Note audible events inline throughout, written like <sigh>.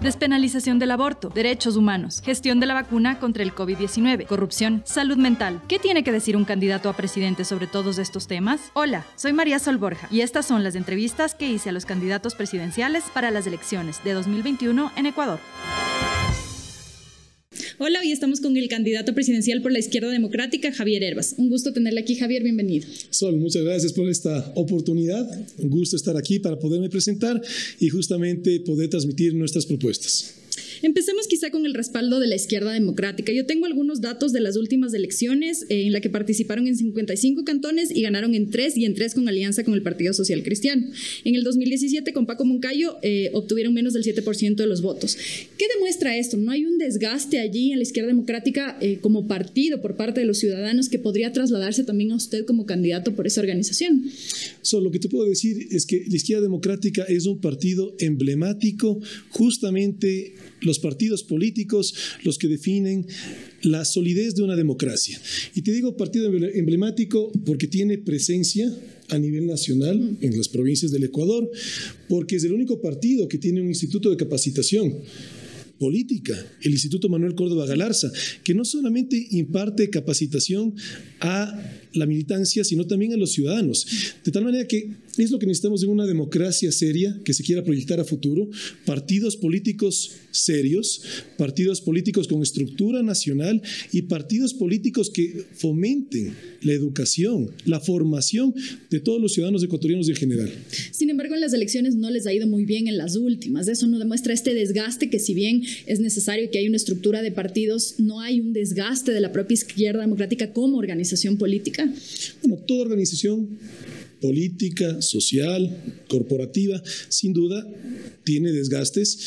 despenalización del aborto, derechos humanos, gestión de la vacuna contra el COVID-19, corrupción, salud mental. ¿Qué tiene que decir un candidato a presidente sobre todos estos temas? Hola, soy María Sol Borja y estas son las entrevistas que hice a los candidatos presidenciales para las elecciones de 2021 en Ecuador. Hola, hoy estamos con el candidato presidencial por la izquierda democrática, Javier Herbas. Un gusto tenerle aquí, Javier, bienvenido. Sol, muchas gracias por esta oportunidad. Un gusto estar aquí para poderme presentar y justamente poder transmitir nuestras propuestas. Empecemos quizá con el respaldo de la izquierda democrática. Yo tengo algunos datos de las últimas elecciones eh, en la que participaron en 55 cantones y ganaron en 3 y en 3 con alianza con el Partido Social Cristiano. En el 2017 con Paco Moncayo eh, obtuvieron menos del 7% de los votos. ¿Qué demuestra esto? ¿No hay un desgaste allí en la izquierda democrática eh, como partido por parte de los ciudadanos que podría trasladarse también a usted como candidato por esa organización? So, lo que te puedo decir es que la izquierda democrática es un partido emblemático justamente los partidos políticos los que definen la solidez de una democracia. Y te digo partido emblemático porque tiene presencia a nivel nacional en las provincias del Ecuador, porque es el único partido que tiene un instituto de capacitación política, el Instituto Manuel Córdoba Galarza, que no solamente imparte capacitación a la militancia, sino también a los ciudadanos. De tal manera que es lo que necesitamos en una democracia seria que se quiera proyectar a futuro, partidos políticos serios, partidos políticos con estructura nacional y partidos políticos que fomenten la educación, la formación de todos los ciudadanos ecuatorianos en general. Sin embargo, en las elecciones no les ha ido muy bien en las últimas. Eso no demuestra este desgaste que si bien es necesario que haya una estructura de partidos, no hay un desgaste de la propia izquierda democrática como organización política. Bueno, toda organización política, social, corporativa, sin duda tiene desgastes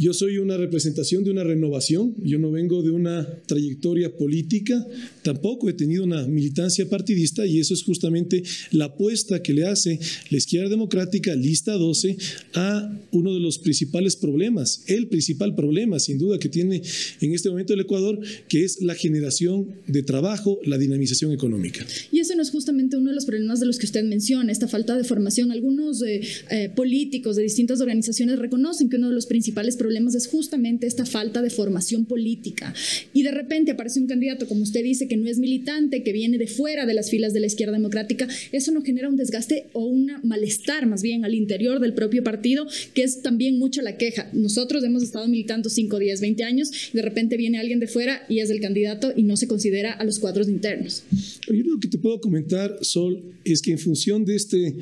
yo soy una representación de una renovación, yo no vengo de una trayectoria política, tampoco he tenido una militancia partidista y eso es justamente la apuesta que le hace la izquierda democrática, lista 12, a uno de los principales problemas, el principal problema sin duda que tiene en este momento el Ecuador, que es la generación de trabajo, la dinamización económica. Y eso no es justamente uno de los problemas de los que usted menciona, esta falta de formación. Algunos eh, eh, políticos de distintas organizaciones reconocen que uno de los principales problemas problemas es justamente esta falta de formación política. Y de repente aparece un candidato, como usted dice, que no es militante, que viene de fuera de las filas de la izquierda democrática. Eso no genera un desgaste o un malestar más bien al interior del propio partido, que es también mucho la queja. Nosotros hemos estado militando 5, 10, 20 años y de repente viene alguien de fuera y es el candidato y no se considera a los cuadros internos. Yo lo que te puedo comentar, Sol, es que en función de este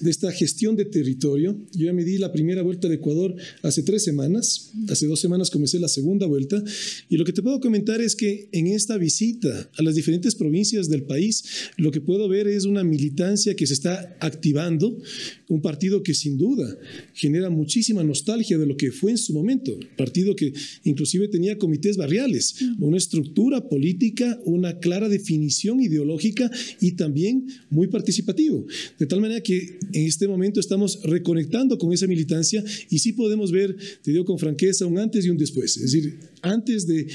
de esta gestión de territorio. Yo ya me di la primera vuelta de Ecuador hace tres semanas, hace dos semanas comencé la segunda vuelta, y lo que te puedo comentar es que en esta visita a las diferentes provincias del país, lo que puedo ver es una militancia que se está activando, un partido que sin duda genera muchísima nostalgia de lo que fue en su momento, partido que inclusive tenía comités barriales, una estructura política, una clara definición ideológica y también muy participativo, de tal manera que en este momento estamos reconectando con esa militancia y sí podemos ver, te digo con franqueza, un antes y un después. Es decir, antes de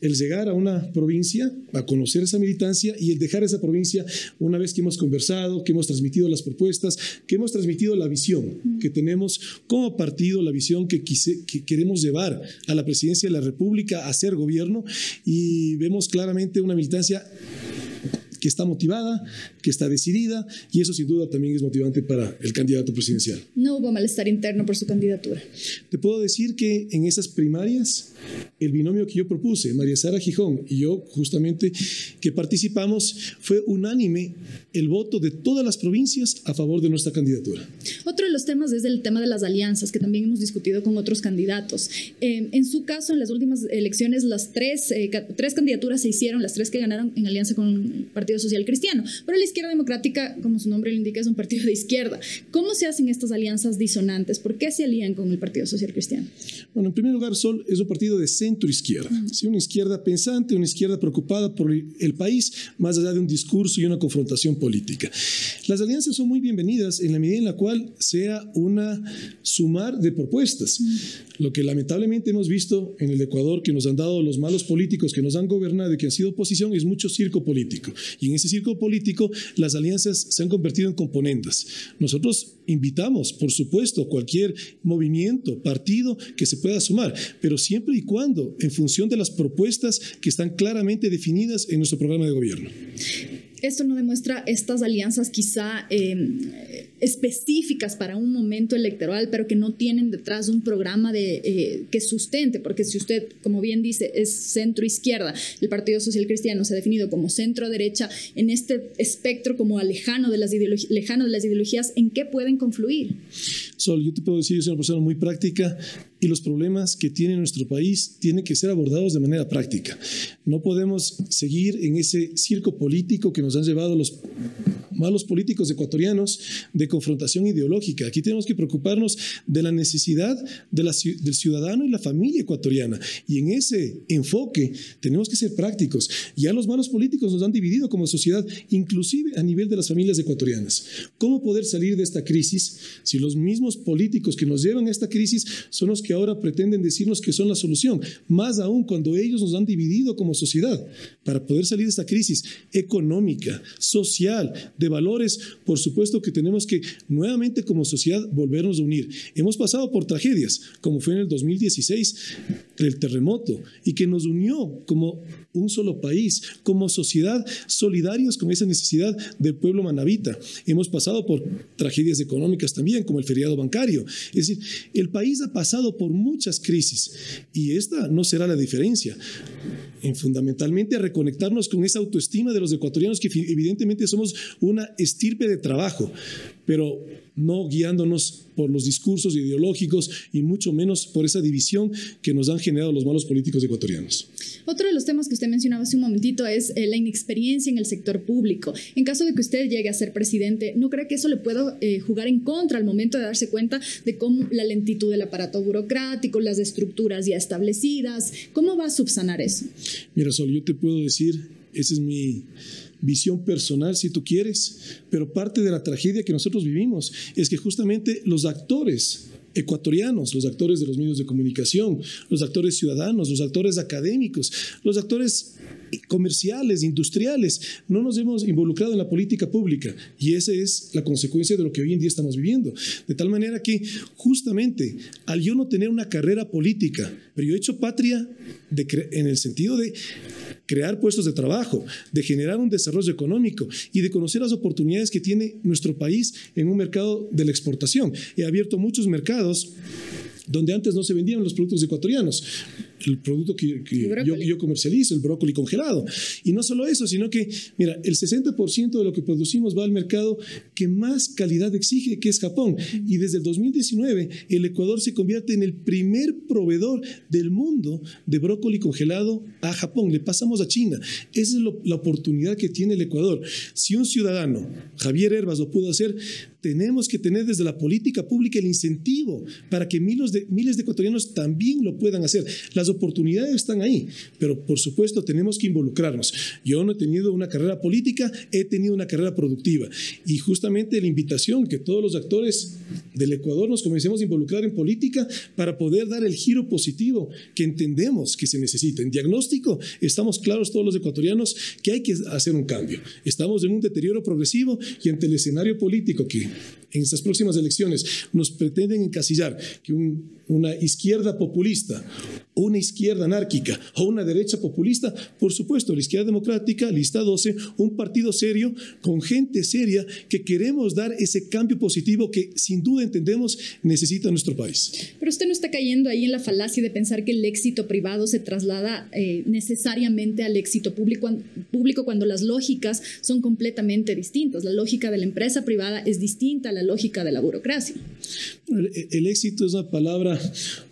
el llegar a una provincia, a conocer esa militancia y el dejar esa provincia una vez que hemos conversado, que hemos transmitido las propuestas, que hemos transmitido la visión que tenemos como partido, la visión que, que queremos llevar a la presidencia de la República, a ser gobierno y vemos claramente una militancia que está motivada, que está decidida y eso sin duda también es motivante para el candidato presidencial. No hubo malestar interno por su candidatura. Te puedo decir que en esas primarias el binomio que yo propuse, María Sara Gijón y yo justamente que participamos, fue unánime el voto de todas las provincias a favor de nuestra candidatura. Otro de los temas es el tema de las alianzas, que también hemos discutido con otros candidatos. Eh, en su caso, en las últimas elecciones, las tres, eh, tres candidaturas se hicieron, las tres que ganaron en alianza con el Partido Social Cristiano. Pero la izquierda democrática, como su nombre lo indica, es un partido de izquierda. ¿Cómo se hacen estas alianzas disonantes? ¿Por qué se alían con el Partido Social Cristiano? Bueno, en primer lugar, Sol es un partido de centro izquierda. una izquierda pensante, una izquierda preocupada por el país, más allá de un discurso y una confrontación política. Las alianzas son muy bienvenidas en la medida en la cual sea una sumar de propuestas. Lo que lamentablemente hemos visto en el Ecuador, que nos han dado los malos políticos que nos han gobernado y que han sido oposición, es mucho circo político Y en ese círculo político las alianzas se han convertido en componentes. Nosotros invitamos, por supuesto, cualquier movimiento, partido que se pueda sumar, pero siempre y cuando en función de las propuestas que están claramente definidas en nuestro programa de gobierno esto no demuestra estas alianzas quizá em, específicas para un momento electoral, pero que no tienen detrás un programa de, eh, que sustente, porque si usted, como bien dice, es centro izquierda, el Partido Social Cristiano se ha definido como centro derecha, en este espectro como lejano de las, lejano de las ideologías, ¿en qué pueden confluir? Sol, yo te puedo decir, yo soy una persona muy práctica y los problemas que tiene nuestro país tienen que ser abordados de manera práctica. No podemos seguir en ese circo político que nos han llevado los malos políticos ecuatorianos de confrontación ideológica. Aquí tenemos que preocuparnos de la necesidad de la, del ciudadano y la familia ecuatoriana. Y en ese enfoque tenemos que ser prácticos. Ya los malos políticos nos han dividido como sociedad, inclusive a nivel de las familias ecuatorianas. ¿Cómo poder salir de esta crisis si los mismos políticos que nos llevan a esta crisis son los que ahora pretenden decirnos que son la solución? Más aún cuando ellos nos han dividido como sociedad para poder salir de esta crisis económica, social, de valores, por supuesto que tenemos que nuevamente como sociedad volvernos a unir. Hemos pasado por tragedias, como fue en el 2016 el terremoto, y que nos unió como un solo país, como sociedad solidarios con esa necesidad del pueblo manabita. Hemos pasado por tragedias económicas también, como el feriado bancario. Es decir, el país ha pasado por muchas crisis y esta no será la diferencia. En fundamentalmente reconectarnos con esa autoestima de los ecuatorianos que evidentemente somos una estirpe de trabajo, pero no guiándonos por los discursos ideológicos y mucho menos por esa división que nos han generado los malos políticos ecuatorianos. Otro de los temas que usted mencionaba hace un momentito es eh, la inexperiencia en el sector público. En caso de que usted llegue a ser presidente, ¿no cree que eso le pueda eh, jugar en contra al momento de darse cuenta de cómo la lentitud del aparato burocrático, las estructuras ya establecidas? ¿Cómo va a subsanar eso? Mira, Sol, yo te puedo decir, esa es mi visión personal si tú quieres, pero parte de la tragedia que nosotros vivimos es que justamente los actores ecuatorianos, los actores de los medios de comunicación, los actores ciudadanos, los actores académicos, los actores comerciales, industriales, no nos hemos involucrado en la política pública y esa es la consecuencia de lo que hoy en día estamos viviendo. De tal manera que justamente al yo no tener una carrera política, pero yo he hecho patria en el sentido de crear puestos de trabajo, de generar un desarrollo económico y de conocer las oportunidades que tiene nuestro país en un mercado de la exportación. He abierto muchos mercados donde antes no se vendían los productos ecuatorianos el producto que, yo, yo, comercializo, el brócoli congelado. Y no solo eso, sino que, mira, el 60% de lo que producimos va al mercado que más calidad exige, que es Japón. Y desde el 2019, el Ecuador se convierte en el primer proveedor del mundo de brócoli congelado a Japón. Le pasamos a China. Esa es la oportunidad que tiene el Ecuador. Si un ciudadano, Javier Herbas, lo pudo hacer, tenemos que tener desde la política pública el incentivo para que miles de, miles de ecuatorianos también lo puedan hacer. Las oportunidades están ahí, pero por supuesto tenemos que involucrarnos. Yo no he tenido una carrera política, he tenido una carrera productiva y justamente la invitación que todos los actores del Ecuador nos comencemos a involucrar en política para poder dar el giro positivo que entendemos que se necesita. En diagnóstico estamos claros todos los ecuatorianos que hay que hacer un cambio. Estamos en un deterioro progresivo y ante el escenario político que en estas próximas elecciones nos pretenden encasillar que una izquierda populista, una izquierda anárquica o una derecha populista, por supuesto, la izquierda democrática, lista 12, un partido serio con gente seria que queremos dar ese cambio positivo que sin duda entendemos necesita nuestro país. Pero usted no está cayendo ahí en la falacia de pensar que el éxito privado se traslada eh, necesariamente al éxito público, público cuando las lógicas son completamente distintas. La lógica de la empresa privada es distinta a la lógica de la burocracia. El, éxito es una palabra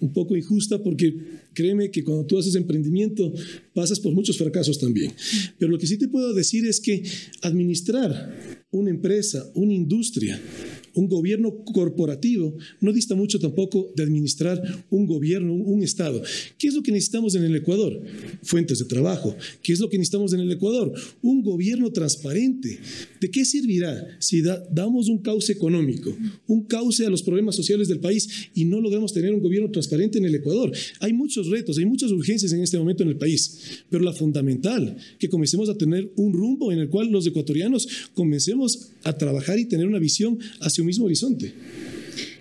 un poco injusta porque créeme que cuando tú haces emprendimiento pasas por muchos fracasos también. Pero lo que sí te puedo decir es que administrar una empresa, una industria, un gobierno corporativo no dista mucho tampoco de administrar un gobierno, un, Estado. ¿Qué es lo que necesitamos en el Ecuador? Fuentes de trabajo. ¿Qué es lo que necesitamos en el Ecuador? Un gobierno transparente. ¿De qué servirá si damos un cauce económico, un cauce a los problemas sociales del país y no logramos tener un gobierno transparente en el Ecuador? Hay muchos retos, hay muchas urgencias en este momento en el país, pero la fundamental, que comencemos a tener un rumbo en el cual los ecuatorianos comencemos a trabajar y tener una visión hacia un mismo horizonte.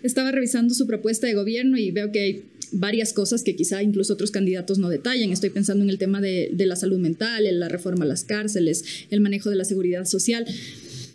Estaba revisando su propuesta de gobierno y veo que hay varias cosas que quizá incluso otros candidatos no detallan. Estoy pensando en el tema de, de la salud mental, en la reforma a las cárceles, el manejo de la seguridad social.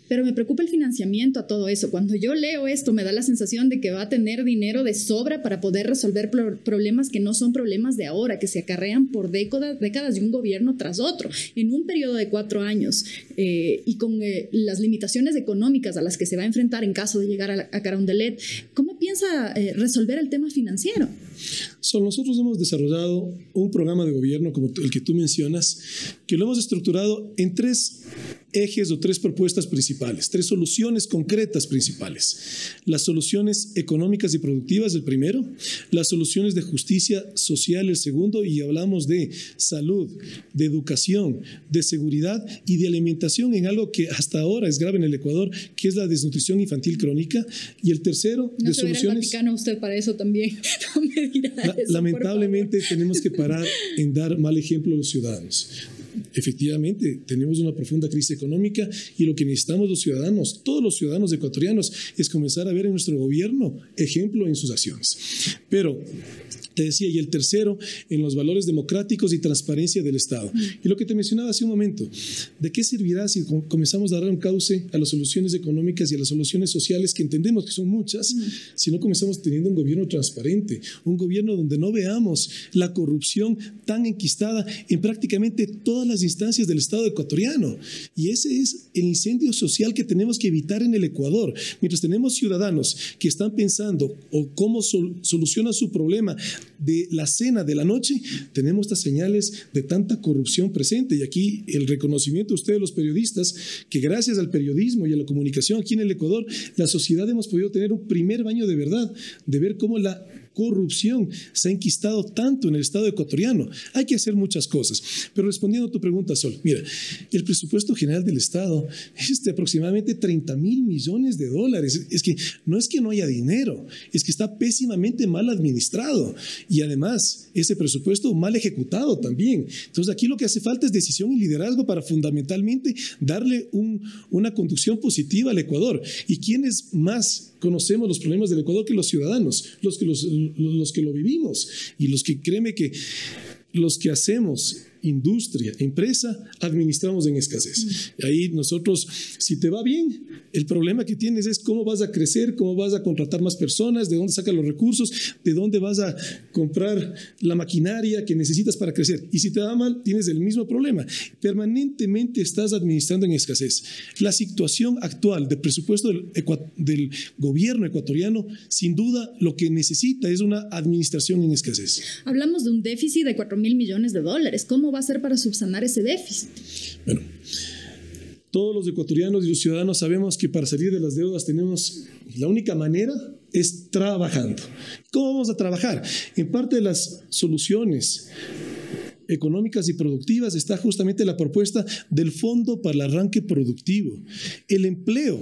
Pero me preocupa el financiamiento a todo eso. Cuando yo leo esto, me da la sensación de que va a tener dinero de sobra para poder resolver problemas que no son problemas de ahora, que se acarrean por décadas, décadas de un gobierno tras otro, en un periodo de cuatro años eh, y con eh, las limitaciones económicas a las que se va a enfrentar en caso de llegar a, a Carondelet. ¿Cómo piensa eh, resolver el tema financiero? Nosotros hemos desarrollado un programa de gobierno como el que tú mencionas, que lo hemos estructurado en tres ejes o tres propuestas principales, tres soluciones concretas principales. Las soluciones económicas y productivas, el primero, las soluciones de justicia social, el segundo, y hablamos de salud, de educación, de seguridad y de alimentación en algo que hasta ahora es grave en el Ecuador, que es la desnutrición infantil crónica, y el tercero, de soluciones... No usted para eso también, <laughs> lamentablemente tenemos que parar en dar mal ejemplo a los ciudadanos efectivamente tenemos una profunda crisis económica y lo que necesitamos los ciudadanos, todos los ciudadanos ecuatorianos, es comenzar a ver en nuestro gobierno ejemplo en sus acciones. Pero te decía, y el tercero, en los valores democráticos y transparencia del Estado. Mm. Y lo que te mencionaba hace un momento, ¿de qué servirá si comenzamos a dar un cauce a las soluciones económicas y a las soluciones sociales que entendemos que son muchas, mm. si no comenzamos teniendo un gobierno transparente, un gobierno donde no veamos la corrupción tan enquistada en prácticamente todas las instancias del Estado ecuatoriano? Y ese es el incendio social que tenemos que evitar en el Ecuador. Mientras tenemos ciudadanos que están pensando o cómo solucionan su problema de la cena de la noche, tenemos estas señales de tanta corrupción presente. Y aquí el reconocimiento de ustedes, los periodistas, que gracias al periodismo y a la comunicación aquí en el Ecuador, la sociedad hemos podido tener un primer baño de verdad, de ver cómo la corrupción se ha enquistado tanto en el Estado ecuatoriano. Hay que hacer muchas cosas. Pero respondiendo a tu pregunta, Sol, mira, el presupuesto general del Estado es de aproximadamente 30 mil millones de dólares. Es que no es que no haya dinero, es que está pésimamente mal administrado y además ese presupuesto mal ejecutado también. Entonces aquí lo que hace falta es decisión y liderazgo para fundamentalmente darle una conducción positiva al Ecuador. ¿Y quién es más conocemos los problemas del Ecuador que los ciudadanos, los que, los, los que lo vivimos y los que créeme que los que hacemos industria, empresa, administramos en escasez. Ahí nosotros, si te va bien, el problema que tienes es cómo vas a crecer, cómo vas a contratar más personas, de dónde sacas los recursos, de dónde vas a comprar la maquinaria que necesitas para crecer. Y si te va mal, tienes el mismo problema. Permanentemente estás administrando en escasez. La situación actual del presupuesto del, del gobierno ecuatoriano, sin duda, lo que necesita es una administración en escasez. Hablamos de un déficit de 4 mil millones de dólares. ¿Cómo va a ser para subsanar ese déficit? Bueno, todos los ecuatorianos y los ciudadanos sabemos que para salir de las deudas tenemos la única manera es trabajando. ¿Cómo vamos a trabajar? En parte de las soluciones económicas y productivas está justamente la propuesta del Fondo para el Arranque Productivo. El empleo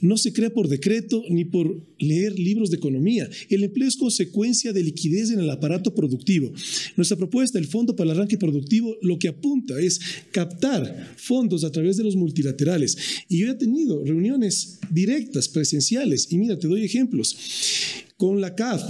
no se crea por decreto ni por leer libros de economía. El empleo es consecuencia de liquidez en el aparato productivo. Nuestra propuesta, el Fondo para el Arranque Productivo, lo que apunta es captar fondos a través de los multilaterales. Y yo he tenido reuniones directas, presenciales, y mira, te doy ejemplos. Con la CAF,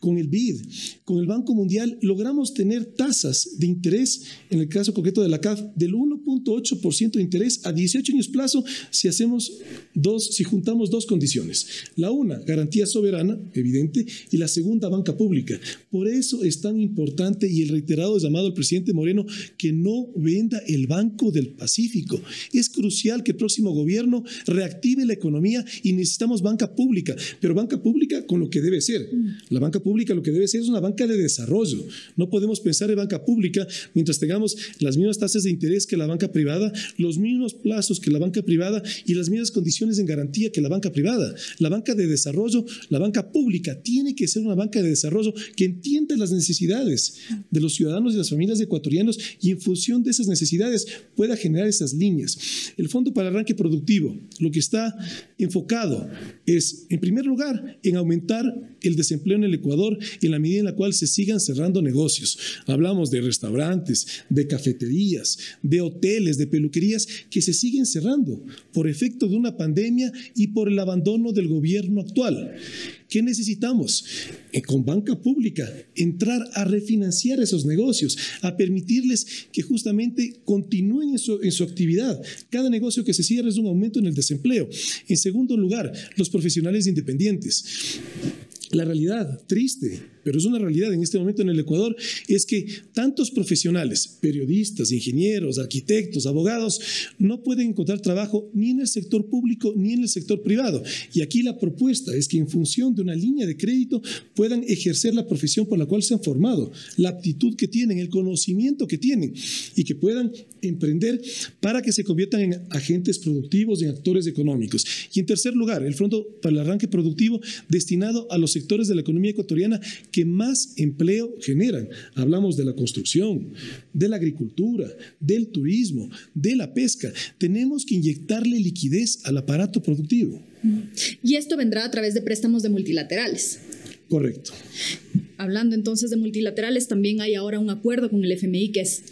con el BID, con el Banco Mundial, logramos tener tasas de interés, en el caso concreto de la CAF, del 1.8% de interés a 18 años plazo si hacemos dos, si juntamos dos condiciones. La una, garantía soberana, evidente, y la segunda, banca pública. Por eso es tan importante y el reiterado llamado al presidente Moreno que no venda el Banco del Pacífico. Es crucial que el próximo gobierno reactive la economía y necesitamos banca pública, pero banca pública con lo que debe ser. La banca pública lo que debe ser es una banca de desarrollo. No podemos pensar en banca pública mientras tengamos las mismas tasas de interés que la banca privada, los mismos plazos que la banca privada y las mismas condiciones en garantía que la banca privada. La banca de desarrollo, la banca pública, tiene que ser una banca de desarrollo que entienda las necesidades de los ciudadanos y las familias ecuatorianos y en función de esas necesidades pueda generar esas líneas. El Fondo para Arranque Productivo, lo que está enfocado es, en primer lugar, en aumentar el desempleo en el Ecuador en la medida en la cual se sigan cerrando negocios. Hablamos de restaurantes, de cafeterías, de hoteles, de peluquerías que se siguen cerrando por efecto de una pandemia y por el abandono del gobierno actual. ¿Qué necesitamos? Eh, con banca pública, entrar a refinanciar esos negocios, a permitirles que justamente continúen en su, en su actividad. Cada negocio que se cierra es un aumento en el desempleo. En segundo lugar, los profesionales independientes. La realidad triste pero es una realidad en este momento en el Ecuador, es que tantos profesionales, periodistas, ingenieros, arquitectos, abogados, no pueden encontrar trabajo ni en el sector público ni en el sector privado. Y aquí la propuesta es que en función de una línea de crédito puedan ejercer la profesión por la cual se han formado, la aptitud que tienen, el conocimiento que tienen y que puedan emprender para que se conviertan en agentes productivos, en actores económicos. Y en tercer lugar, el Fondo para el Arranque Productivo destinado a los sectores de la economía ecuatoriana que más empleo generan. Hablamos de la construcción, de la agricultura, del turismo, de la pesca. Tenemos que inyectarle liquidez al aparato productivo. Y esto vendrá a través de préstamos de multilaterales. Correcto. Hablando entonces de multilaterales, también hay ahora un acuerdo con el FMI que es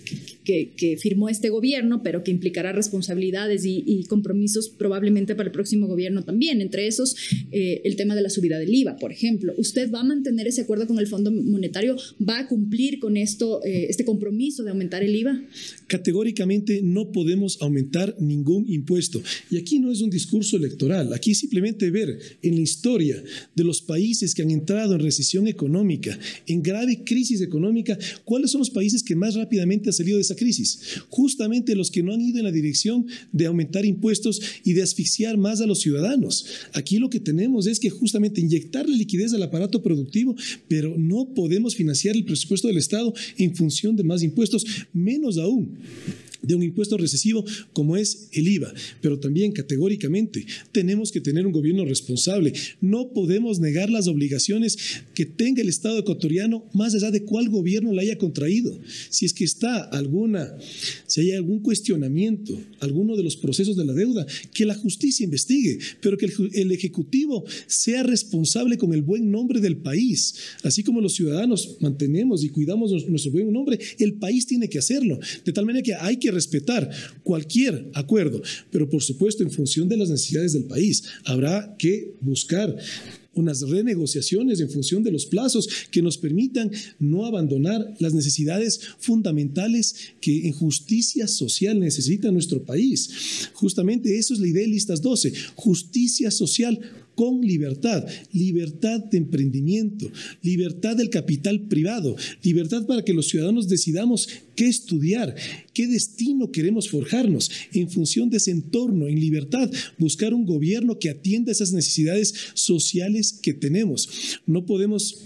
que, firmó este gobierno, pero que implicará responsabilidades y, compromisos probablemente para el próximo gobierno también. Entre esos, eh, el tema de la subida del IVA, por ejemplo. ¿Usted va a mantener ese acuerdo con el Fondo Monetario? ¿Va a cumplir con esto, eh, este compromiso de aumentar el IVA? Categóricamente no podemos aumentar ningún impuesto. Y aquí no es un discurso electoral. Aquí simplemente ver en la historia de los países que han entrado en recesión económica, en grave crisis económica, cuáles son los países que más rápidamente han salido de esa crisis, justamente los que no han ido en la dirección de aumentar impuestos y de asfixiar más a los ciudadanos. Aquí lo que tenemos es que justamente inyectarle liquidez al aparato productivo, pero no podemos financiar el presupuesto del Estado en función de más impuestos, menos aún de un impuesto recesivo como es el IVA. Pero también categóricamente tenemos que tener un gobierno responsable. No podemos negar las obligaciones que tenga el Estado ecuatoriano más allá de cuál gobierno la haya contraído. Si es que está alguna, si hay algún cuestionamiento, alguno de los procesos de la deuda, que la justicia investigue, pero que el, el Ejecutivo sea responsable con el buen nombre del país. Así como los ciudadanos mantenemos y cuidamos nuestro buen nombre, el país tiene que hacerlo. De tal manera que hay que respetar cualquier acuerdo, pero por supuesto en función de las necesidades del país. Habrá que buscar unas renegociaciones en función de los plazos que nos permitan no abandonar las necesidades fundamentales que en justicia social necesita nuestro país. Justamente eso es la idea de Listas 12, justicia social con libertad, libertad de emprendimiento, libertad del capital privado, libertad para que los ciudadanos decidamos qué estudiar, qué destino queremos forjarnos en función de ese entorno, en libertad, buscar un gobierno que atienda esas necesidades sociales que tenemos. No podemos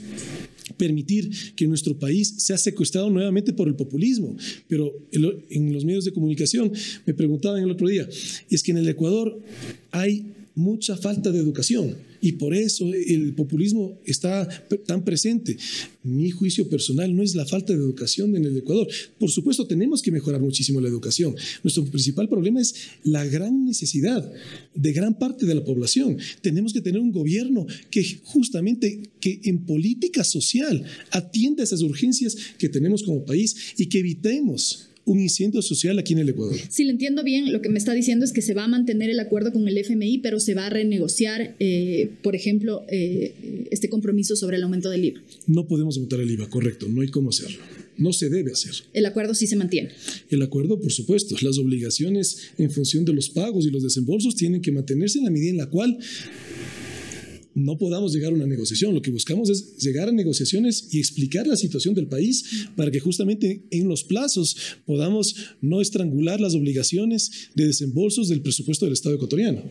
permitir que nuestro país sea secuestrado nuevamente por el populismo. Pero en los medios de comunicación me preguntaban el otro día, es que en el Ecuador hay mucha falta de educación y por eso el populismo está tan presente. Mi juicio personal no es la falta de educación en el Ecuador. Por supuesto, tenemos que mejorar muchísimo la educación. Nuestro principal problema es la gran necesidad de gran parte de la población. Tenemos que tener un gobierno que justamente que en política social atienda esas urgencias que tenemos como país y que evitemos un incendio social aquí en el Ecuador. Si lo entiendo bien, lo que me está diciendo es que se va a mantener el acuerdo con el FMI, pero se va a renegociar, eh, por ejemplo, eh, este compromiso sobre el aumento del IVA. No podemos aumentar el IVA, correcto, no hay cómo hacerlo. No se debe hacer. El acuerdo sí se mantiene. El acuerdo, por supuesto. Las obligaciones en función de los pagos y los desembolsos tienen que mantenerse en la medida en la cual no podamos llegar a una negociación. Lo que buscamos es llegar a negociaciones y explicar la situación del país para que justamente en los plazos podamos no estrangular las obligaciones de desembolsos del presupuesto del Estado ecuatoriano.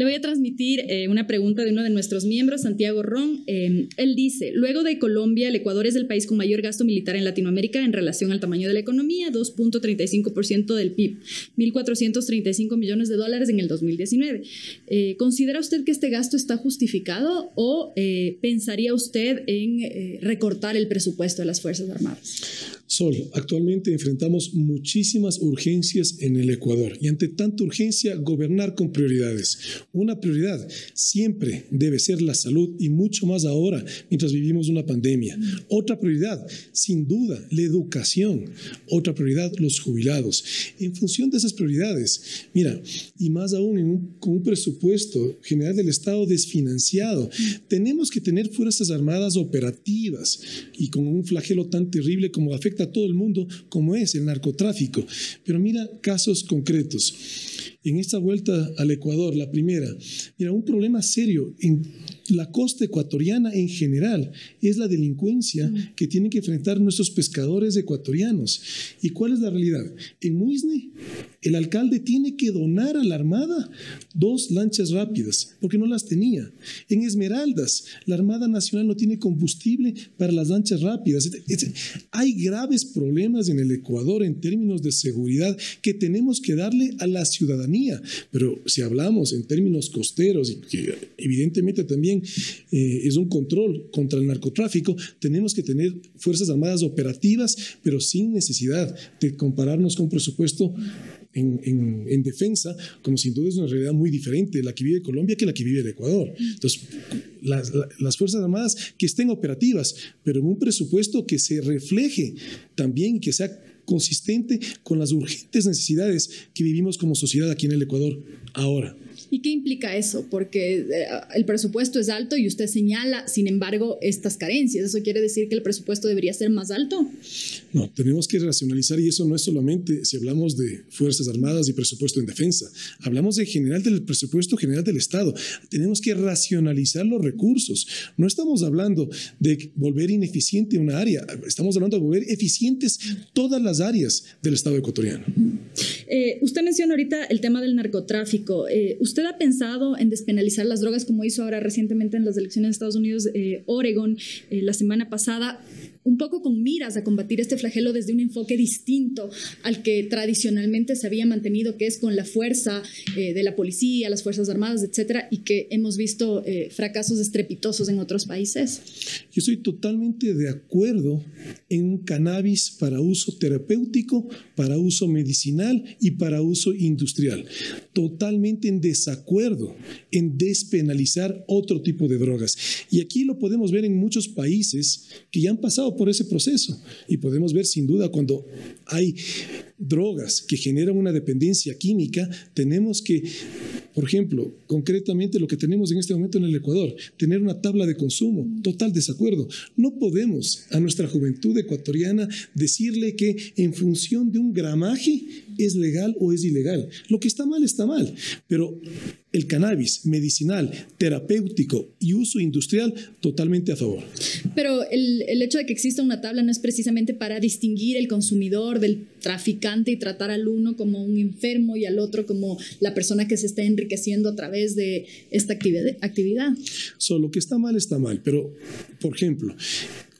Le voy a transmitir eh, una pregunta de uno de nuestros miembros, Santiago Ron. Eh, él dice, luego de Colombia, el Ecuador es el país con mayor gasto militar en Latinoamérica en relación al tamaño de la economía, 2.35% del PIB, 1.435 millones de dólares en el 2019. Eh, ¿Considera usted que este gasto está justificado o pensaría usted en recortar el presupuesto de las Fuerzas Armadas? Sol, actualmente enfrentamos muchísimas urgencias en el Ecuador y ante tanta urgencia, gobernar con prioridades. Una prioridad siempre debe ser la salud y mucho más ahora mientras vivimos una pandemia. Otra prioridad, sin duda, la educación. Otra prioridad, los jubilados. En función de esas prioridades, mira, y más aún con un presupuesto general del Estado desfinanciado, tenemos que tener Fuerzas Armadas operativas y con un flagelo tan terrible como afecta a todo el mundo como es el narcotráfico. Pero mira casos concretos. En esta vuelta al Ecuador, la primera, mira, un problema serio en la costa ecuatoriana en general es la delincuencia mm. que tienen que enfrentar nuestros pescadores ecuatorianos. ¿Y cuál es la realidad? En Muisne, el alcalde tiene que donar a la Armada dos lanchas rápidas, porque no las tenía. En Esmeraldas, la Armada Nacional no tiene combustible para las lanchas rápidas. Hay graves problemas en el Ecuador en términos de seguridad que tenemos que darle a la ciudadanía. Pero si hablamos en términos costeros, y que evidentemente también eh, es un control contra el narcotráfico, tenemos que tener Fuerzas Armadas operativas, pero sin necesidad de compararnos con presupuesto en, en, defensa, como sin duda es una realidad muy diferente la que vive Colombia que la que vive el Ecuador. Entonces, las, las, Fuerzas Armadas que estén operativas, pero en un presupuesto que se refleje también que sea consistente con las urgentes necesidades que vivimos como sociedad aquí en el Ecuador ahora. ¿Y qué implica eso? Porque eh, el presupuesto es alto y usted señala, sin embargo, estas carencias. ¿Eso quiere decir que el presupuesto debería ser más alto? No, tenemos que racionalizar y eso no es solamente si hablamos de Fuerzas Armadas y presupuesto en defensa. Hablamos en general del presupuesto general del Estado. Tenemos que racionalizar los recursos. No estamos hablando de volver ineficiente una área, estamos hablando de volver eficientes todas las áreas del Estado ecuatoriano. Eh, usted menciona ahorita el tema del narcotráfico. Eh, ¿Usted ha pensado en despenalizar las drogas como hizo ahora recientemente en las elecciones de Estados Unidos, eh, Oregon, la semana pasada? Un poco con miras a combatir este flagelo desde un enfoque distinto al que tradicionalmente se había mantenido, que es con la fuerza eh, de la policía, las Fuerzas Armadas, etcétera, y que hemos visto eh, fracasos estrepitosos en otros países. Yo estoy totalmente de acuerdo en un cannabis para uso terapéutico, para uso medicinal y para uso industrial. Totalmente en desacuerdo en despenalizar otro tipo de drogas. Y aquí lo podemos ver en muchos países que ya han pasado por ese proceso y podemos ver sin duda cuando hay drogas que generan una dependencia química, tenemos que, por ejemplo, concretamente lo que tenemos en este momento en el Ecuador, tener una tabla de consumo, total desacuerdo. No podemos a nuestra juventud ecuatoriana decirle que en función de un gramaje es legal o es ilegal. Lo que está mal está mal, pero el cannabis medicinal, terapéutico y uso industrial, totalmente a favor. Pero el, el, hecho de que exista una tabla no es precisamente para distinguir el consumidor del traficante y tratar al uno como un enfermo y al otro como la persona que se está enriqueciendo a través de esta actividad. Solo lo que está mal está mal, pero, por ejemplo,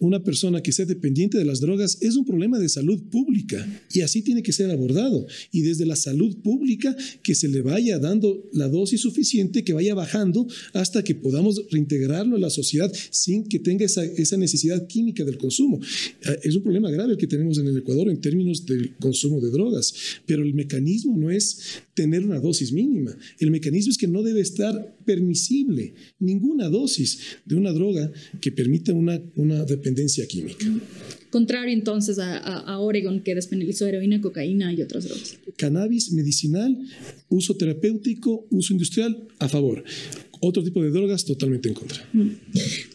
una persona que sea dependiente de las drogas es un problema de salud pública y así tiene que ser abordado. Y desde la salud pública que se le vaya dando la dosis suficiente, que vaya bajando hasta que podamos reintegrarlo a la sociedad sin que tenga esa, esa necesidad química del consumo. Eh, es un problema grave el que tenemos en el Ecuador en términos del consumo de drogas, pero el mecanismo no es tener una dosis mínima. El mecanismo es que no debe estar permisible ninguna dosis de una droga que permita una, una dependencia química. Contrario entonces a, a, Oregon, que despenalizó heroína, cocaína y otras drogas. Cannabis medicinal, uso terapéutico, uso industrial, a favor. Otro tipo de drogas totalmente en contra. Mm.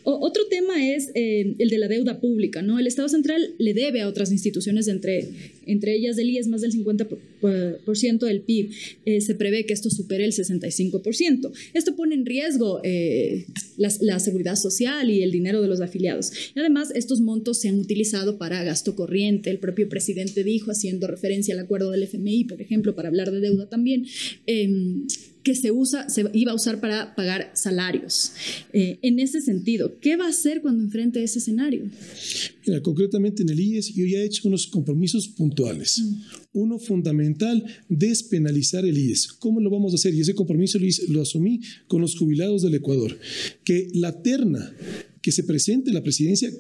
otro tema es eh, el de la deuda pública, ¿no? El Estado central le debe a otras instituciones, entre entre ellas del IES más del 50% del PIB, eh, se prevé que esto supere el 65%. Esto pone en riesgo eh, la, seguridad social y el dinero de los afiliados. Y además, estos montos se han utilizado para gasto corriente. El propio presidente dijo, haciendo referencia al acuerdo del FMI, por ejemplo, para hablar de deuda también, em, que se, usa, se iba a usar para pagar salarios. Eh, en ese sentido, ¿qué va a hacer cuando enfrente ese escenario? Mira, concretamente en el IES yo ya he hecho unos compromisos puntuales. Mm. Uno fundamental, despenalizar el IES. ¿Cómo lo vamos a hacer? Y ese compromiso lo, lo asumí con los jubilados del Ecuador. Que la terna que se presente en la presidencia,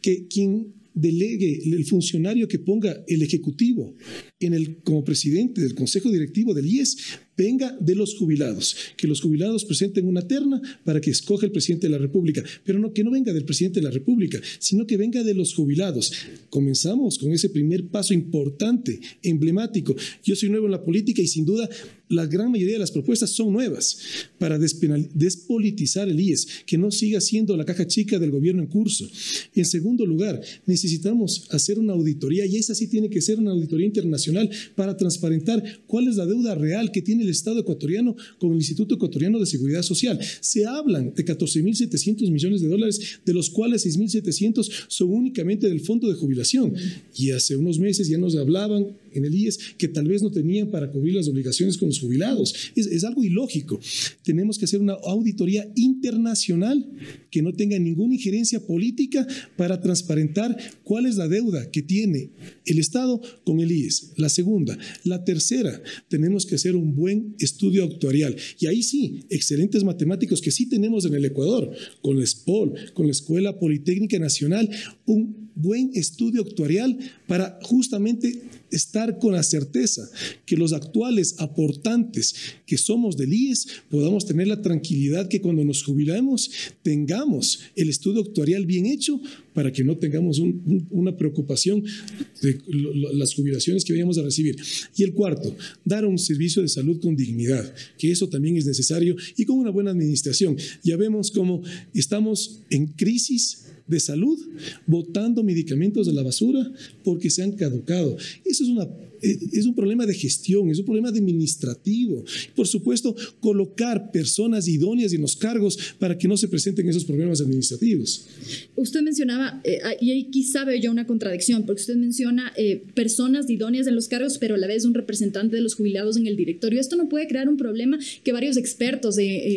que quien delegue el funcionario que ponga el Ejecutivo en el, como presidente del Consejo Directivo del IES venga de los jubilados, que los jubilados presenten una terna para que escoja el presidente de la República, pero no que no venga del presidente de la República, sino que venga de los jubilados. Comenzamos con ese primer paso importante, emblemático. Yo soy nuevo en la política y sin duda la gran mayoría de las propuestas son nuevas para despolitizar el IES, que no siga siendo la caja chica del gobierno en curso. En segundo lugar, necesitamos hacer una auditoría, y esa sí tiene que ser una auditoría internacional, para transparentar cuál es la deuda real que tiene el Estado ecuatoriano con el Instituto Ecuatoriano de Seguridad Social. Se hablan de 14.700 millones de dólares, de los cuales 6.700 son únicamente del fondo de jubilación. Y hace unos meses ya nos hablaban en el IES que tal vez no tenían para cubrir las obligaciones con los jubilados. Es, algo ilógico. Tenemos que hacer una auditoría internacional que no tenga ninguna injerencia política para transparentar cuál es la deuda que tiene el Estado con el IES. La segunda. La tercera, tenemos que hacer un buen estudio actuarial. Y ahí sí, excelentes matemáticos que sí tenemos en el Ecuador, con la SPOL, con la Escuela Politécnica Nacional, un buen estudio actuarial para justamente estar con la certeza que los actuales aportantes que somos del IES podamos tener la tranquilidad que cuando nos jubilemos tengamos el estudio actuarial bien hecho para que no tengamos una preocupación de las jubilaciones que vayamos a recibir. Y el cuarto, dar un servicio de salud con dignidad, que eso también es necesario y con una buena administración. Ya vemos cómo estamos en crisis de salud, botando medicamentos de la basura porque se han caducado. Eso es una es un problema de gestión, es un problema administrativo. Por supuesto, colocar personas idóneas en los cargos para que no se presenten esos problemas administrativos. Usted mencionaba, eh, ah, y ahí quizá veo yo una contradicción, porque usted menciona eh, personas idóneas en los cargos, pero a la vez un representante de los jubilados en el directorio. Esto no puede crear un problema que varios expertos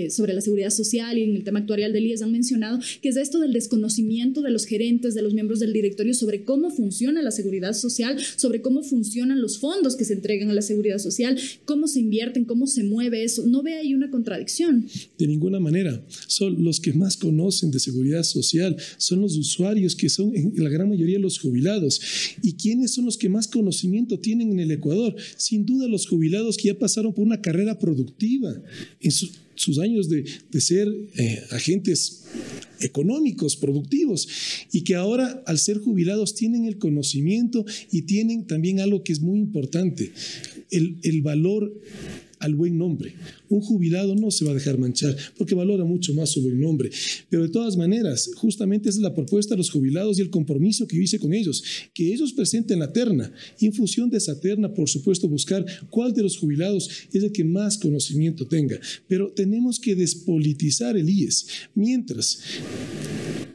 sobre la seguridad social y en el tema actuarial del IES han mencionado, que es esto del desconocimiento de los gerentes, de los miembros del directorio sobre cómo funciona la seguridad social, sobre cómo funcionan los fondos que se entregan a la seguridad social, cómo se invierten, cómo se mueve eso. ¿No ve ahí una contradicción? De ninguna manera. Son los que más conocen de seguridad social, son los usuarios que son en la gran mayoría los jubilados. ¿Y quiénes son los que más conocimiento tienen en el Ecuador? Sin duda los jubilados que ya pasaron por una carrera productiva en sus años de, ser eh, agentes económicos, productivos, y que ahora al ser jubilados tienen el conocimiento y tienen también algo que es muy importante, el, el valor al buen nombre. Un jubilado no se va a dejar manchar porque valora mucho más su buen nombre. Pero de todas maneras, justamente esa es la propuesta de los jubilados y el compromiso que yo hice con ellos, que ellos presenten la terna y en función de esa terna, por supuesto, buscar cuál de los jubilados es el que más conocimiento tenga. Pero tenemos que despolitizar el IES. Mientras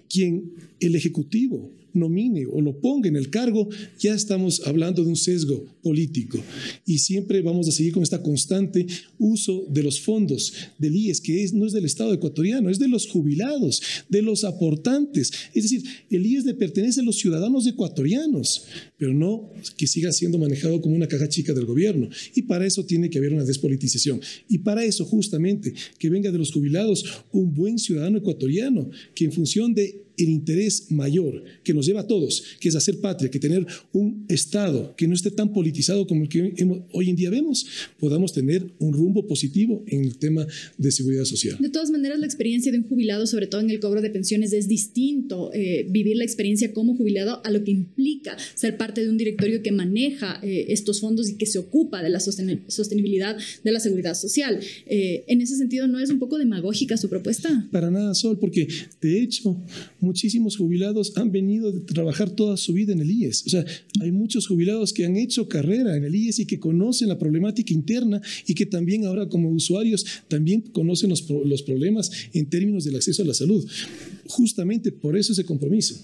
quien el Ejecutivo nomine o lo ponga en el cargo, ya estamos hablando de un sesgo político. Y siempre vamos a seguir con esta constante uso de los fondos del IES, que es, no es del Estado ecuatoriano, es de los jubilados, de los aportantes. Es decir, el IES le pertenece a los ciudadanos ecuatorianos, pero no que siga siendo manejado como una caja chica del gobierno. Y para eso tiene que haber una despolitización. Y para eso, justamente, que venga de los jubilados un buen ciudadano ecuatoriano, que en función de el interés mayor que nos lleva a todos, que es hacer patria, que tener un Estado que no esté tan politizado como el que hoy en día vemos, podamos tener un rumbo positivo en el tema de seguridad social. De todas maneras, la experiencia de un jubilado, sobre todo en el cobro de pensiones, es distinto eh, vivir la experiencia como jubilado a lo que implica ser parte de un directorio que maneja eh, estos fondos y que se ocupa de la sostenibilidad de la seguridad social. Eh, en ese sentido, ¿no es un poco demagógica su propuesta? Para nada, Sol, porque de hecho muchísimos jubilados han venido de trabajar toda su vida en el IES. O sea, hay muchos jubilados que han hecho carrera en el IES y que conocen la problemática interna y que también ahora como usuarios también conocen los, los problemas en términos del acceso a la salud. Justamente por eso ese compromiso.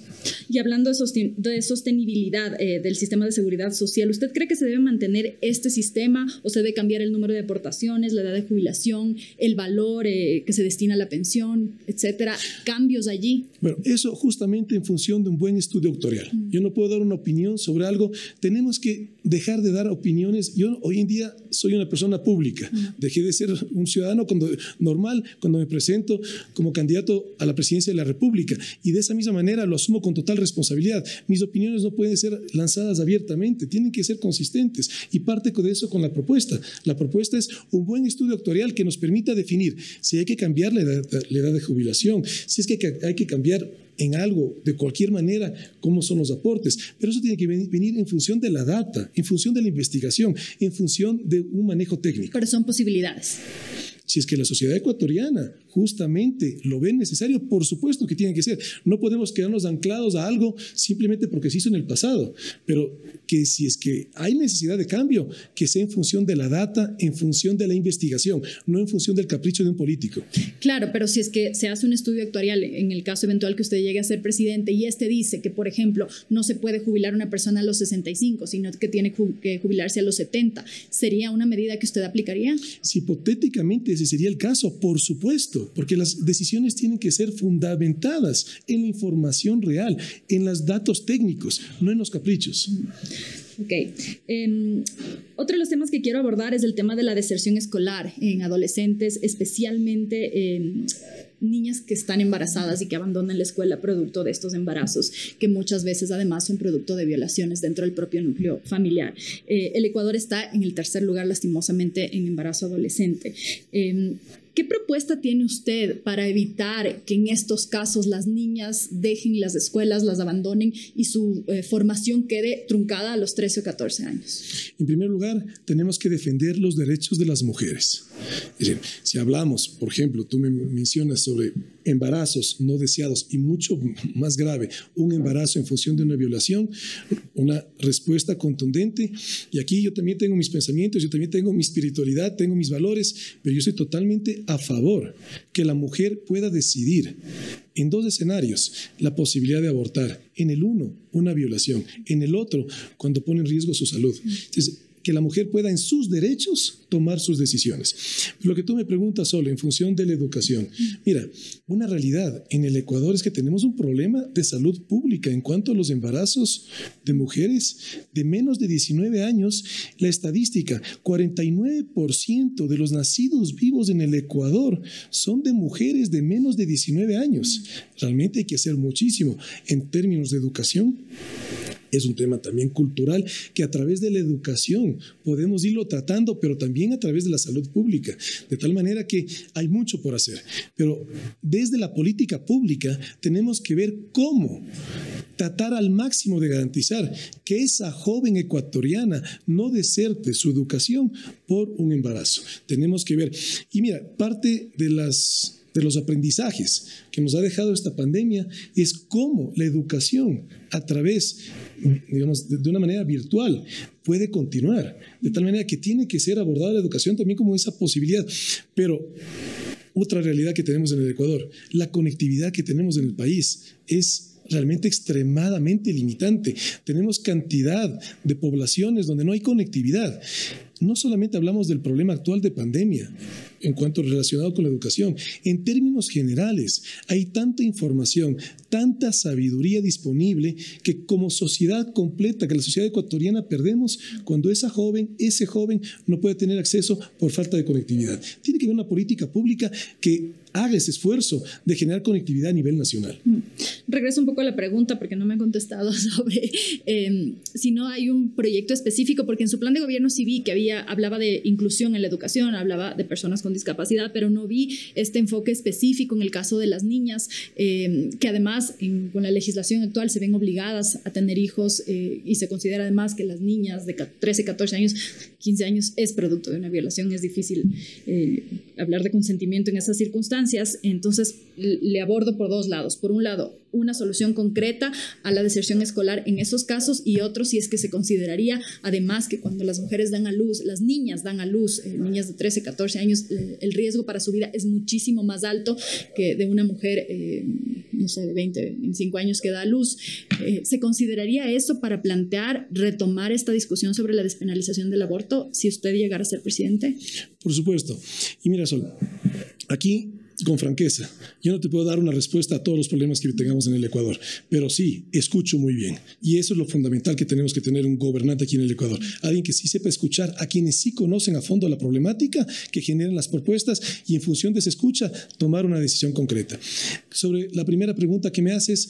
Y hablando de, sostenibilidad eh, del sistema de seguridad social, ¿usted cree que se debe mantener este sistema o se debe cambiar el número de aportaciones, la edad de jubilación, el valor eh, que se destina a la pensión, etcétera? ¿Cambios allí? Bueno, eso justamente en función de un buen estudio doctoral. Yo no puedo dar una opinión sobre algo. Tenemos que dejar de dar opiniones. Yo hoy en día soy una persona pública. Dejé de ser un ciudadano cuando, normal cuando me presento como candidato a la presidencia de la República. Y de esa misma manera lo asumo con total responsabilidad. Mis opiniones no pueden ser lanzadas abiertamente, tienen que ser consistentes. Y parte de eso con la propuesta. La propuesta es un buen estudio doctoral que nos permita definir si hay que cambiar la edad, la edad de jubilación, si es que hay que cambiar en algo, de cualquier manera, cómo son los aportes. Pero eso tiene que venir en función de la data, en función de la investigación, en función de un manejo técnico. Pero son posibilidades. Si es que la sociedad ecuatoriana justamente lo ven necesario, por supuesto que tiene que ser. No podemos quedarnos anclados a algo simplemente porque se hizo en el pasado, pero que si es que hay necesidad de cambio, que sea en función de la data, en función de la investigación, no en función del capricho de un político. Claro, pero si es que se hace un estudio actuarial en el caso eventual que usted llegue a ser presidente y este dice que, por ejemplo, no se puede jubilar una persona a los 65, sino que tiene que jubilarse a los 70, ¿sería una medida que usted aplicaría? Si hipotéticamente ese sería el caso, por supuesto porque las decisiones tienen que ser fundamentadas en la información real, en los datos técnicos, no en los caprichos. Ok. Em, otro de los temas que quiero abordar es el tema de la deserción escolar en adolescentes, especialmente em, niñas que están embarazadas y que abandonan la escuela producto de estos embarazos, que muchas veces además son producto de violaciones dentro del propio núcleo familiar. Eh, el Ecuador está en el tercer lugar, lastimosamente, en embarazo adolescente. Em, ¿Qué propuesta tiene usted para evitar que en estos casos las niñas dejen las escuelas, las abandonen y su eh, formación quede truncada a los 13 o 14 años? En primer lugar, tenemos que defender los derechos de las mujeres. si hablamos, por ejemplo, tú me mencionas sobre embarazos no deseados y mucho más grave, un embarazo en función de una violación, una respuesta contundente. Y aquí yo también tengo mis pensamientos, yo también tengo mi espiritualidad, tengo mis valores, pero yo soy totalmente a favor que la mujer pueda decidir en dos escenarios la posibilidad de abortar. En el uno, una violación. En el otro, cuando pone en riesgo su salud. Entonces, que la mujer pueda en sus derechos tomar sus decisiones. Lo que tú me preguntas solo en función de la educación. Mira, una realidad en el Ecuador es que tenemos un problema de salud pública en cuanto a los embarazos de mujeres de menos de 19 años. La estadística, 49% de los nacidos vivos en el Ecuador son de mujeres de menos de 19 años. Realmente hay que hacer muchísimo en términos de educación es un tema también cultural que a través de la educación podemos irlo tratando, pero también a través de la salud pública, de tal manera que hay mucho por hacer. Pero desde la política pública tenemos que ver cómo tratar al máximo de garantizar que esa joven ecuatoriana no deserte su educación por un embarazo. Tenemos que ver, y mira, parte de las de los aprendizajes que nos ha dejado esta pandemia es cómo la educación a través, digamos, de, una manera virtual puede continuar, de tal manera que tiene que ser abordada la educación también como esa posibilidad. Pero otra realidad que tenemos en el Ecuador, la conectividad que tenemos en el país es realmente extremadamente limitante. Tenemos cantidad de poblaciones donde no hay conectividad. No solamente hablamos del problema actual de pandemia, en cuanto relacionado con la educación. En términos generales, hay tanta información, tanta sabiduría disponible que como sociedad completa, que la sociedad ecuatoriana perdemos cuando esa joven, ese joven no puede tener acceso por falta de conectividad. Tiene que haber una política pública que haga ese esfuerzo de generar conectividad a nivel nacional. Mm. Regreso un poco a la pregunta porque no me han contestado <laughs> sobre em, si no hay un proyecto específico, porque en su plan de gobierno sí vi que había, hablaba de inclusión en la educación, hablaba de personas con discapacidad, pero no vi este enfoque específico en el caso de las niñas, em, que además con la legislación actual se ven obligadas a tener hijos eh, y se considera además que las niñas de 13, 14 años, 15 años es producto de una violación, es difícil eh, hablar de consentimiento en esas circunstancias entonces le abordo por dos lados. Por un lado, una solución concreta a la deserción escolar en esos casos y otros si es que se consideraría además que cuando las mujeres dan a luz, las niñas dan a luz, eh, niñas de 13, 14 años, eh, el riesgo para su vida es muchísimo más alto que de una mujer, eh, no sé, de 20, 25 años que da a luz. ¿Se consideraría eso para plantear, retomar esta discusión sobre la despenalización del aborto si usted llegara a ser presidente? Por supuesto. Y mira, Sol, aquí con franqueza, yo no te puedo dar una respuesta a todos los problemas que tengamos en el Ecuador, pero sí, escucho muy bien. Y eso es lo fundamental que tenemos que tener un gobernante aquí en el Ecuador. Alguien que sí sepa escuchar a quienes sí conocen a fondo la problemática, que generen las propuestas y en función de esa escucha tomar una decisión concreta. Sobre la primera pregunta que me haces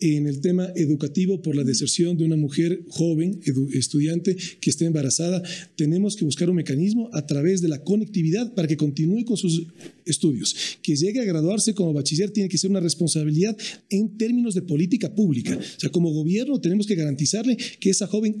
en el tema educativo por la deserción de una mujer joven, estudiante que esté embarazada, tenemos que buscar un mecanismo a través de la conectividad para que continúe con sus estudios que llegue a graduarse como bachiller tiene que ser una responsabilidad en términos de política pública. O sea, como gobierno tenemos que garantizarle que esa joven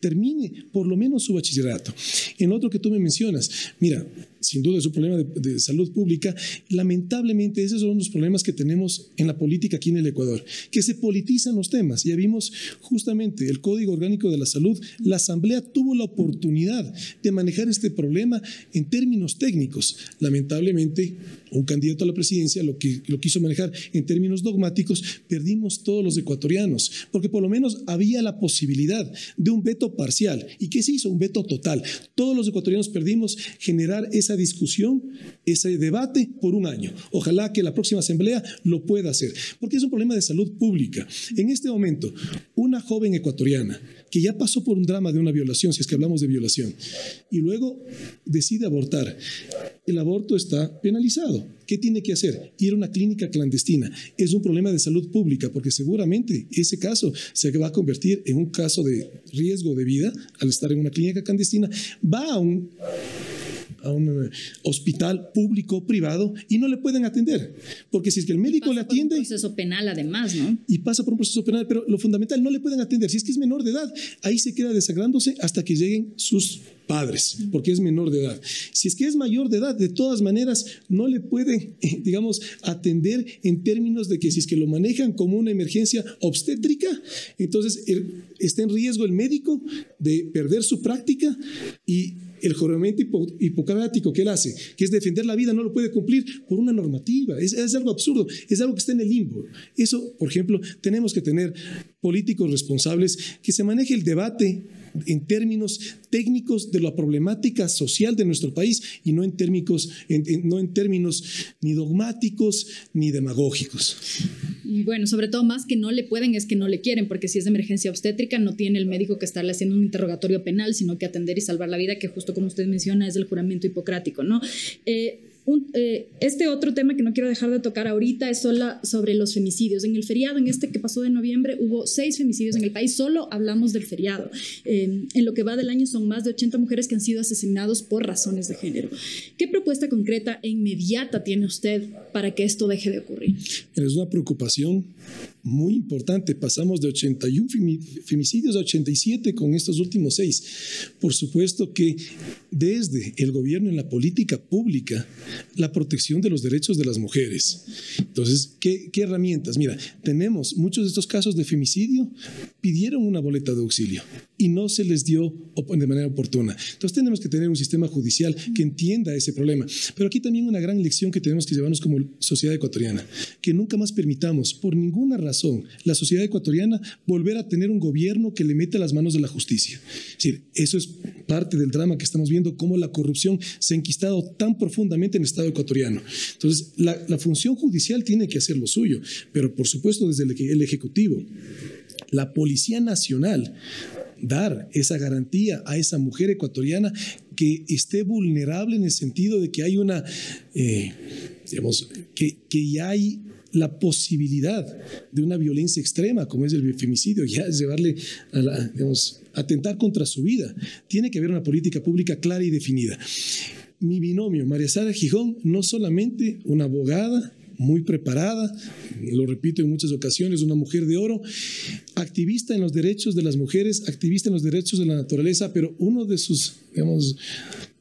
termine por lo menos su bachillerato. En otro que tú me mencionas, mira, sin duda es un problema de, salud pública. Lamentablemente, esos son los problemas que tenemos en la política aquí en el Ecuador, que se politizan los temas. Ya vimos justamente el Código Orgánico de la Salud. La Asamblea tuvo la oportunidad de manejar este problema en términos técnicos. Lamentablemente, un candidato a la presidencia lo, que, lo quiso manejar en términos dogmáticos, perdimos todos los ecuatorianos, porque por lo menos había la posibilidad de un veto parcial. ¿Y qué se hizo? Un veto total. Todos los ecuatorianos perdimos generar esa discusión, ese debate por un año. Ojalá que la próxima asamblea lo pueda hacer, porque es un problema de salud pública. En este momento, una joven ecuatoriana que ya pasó por un drama de una violación, si es que hablamos de violación, y luego decide abortar, el aborto está penalizado. ¿Qué tiene que hacer? Ir a una clínica clandestina. Es un problema de salud pública porque seguramente ese caso se va a convertir en un caso de riesgo de vida al estar en una clínica clandestina. Va a un a un eh, hospital público o privado y no le pueden atender. Porque si es que el médico le atiende... Por un proceso penal además, ¿no? Y pasa por un proceso penal, pero lo fundamental, no le pueden atender. Si es que es menor de edad, ahí se queda desagrándose hasta que lleguen sus padres, porque es menor de edad. Si es que es mayor de edad, de todas maneras, no le pueden, digamos, atender en términos de que si es que lo manejan como una emergencia obstétrica, entonces está en riesgo el médico de perder su práctica y el juramento hipocrático que él hace, que es defender la vida, no lo puede cumplir por una normativa. Es, es, algo absurdo, es algo que está en el limbo. Eso, por ejemplo, tenemos que tener políticos responsables que se maneje el debate en términos técnicos de la problemática social de nuestro país y no en, términos, no en términos ni dogmáticos ni demagógicos. Y bueno, sobre todo más que no le pueden es que no le quieren, porque si es de emergencia obstétrica no tiene el médico que estarle haciendo un interrogatorio penal, sino que atender y salvar la vida, que justo como usted menciona es el juramento hipocrático, ¿no? Eh, eh, este otro tema que no quiero dejar de tocar ahorita es sobre los femicidios. En el feriado, en este que pasó de noviembre, hubo seis femicidios en el país. Solo hablamos del feriado. Eh, en lo que va del año son más de 80 mujeres que han sido asesinadas por razones de género. ¿Qué propuesta concreta e inmediata tiene usted para que esto deje de ocurrir? Es una preocupación muy importante. Pasamos de 81 femicidios a 87 con estos últimos seis. Por supuesto que desde el gobierno en la política pública, la protección de los derechos de las mujeres. Entonces, ¿qué, ¿qué, herramientas? Mira, tenemos muchos de estos casos de femicidio, pidieron una boleta de auxilio y no se les dio de manera oportuna. Entonces, tenemos que tener un sistema judicial que entienda ese problema. Pero aquí también una gran lección que tenemos que llevarnos como sociedad ecuatoriana, que nunca más permitamos, por ninguna razón, la sociedad ecuatoriana volver a tener un gobierno que le mete las manos de la justicia. Es decir, eso es parte del drama que estamos viendo, cómo la corrupción se ha enquistado tan profundamente en el Estado ecuatoriano. Entonces, la, la función judicial tiene que hacer lo suyo, pero por supuesto desde el, el Ejecutivo, la Policía Nacional dar esa garantía a esa mujer ecuatoriana que esté vulnerable en el sentido de que hay una, eh, digamos, que, que ya hay la posibilidad de una violencia extrema, como es el femicidio, ya es llevarle a la, digamos, atentar contra su vida. Tiene que haber una política pública clara y definida. Mi binomio, María Sara Gijón, no solamente una abogada, muy preparada, lo repito en muchas ocasiones, una mujer de oro, activista en los derechos de las mujeres, activista en los derechos de la naturaleza, pero uno de sus, digamos,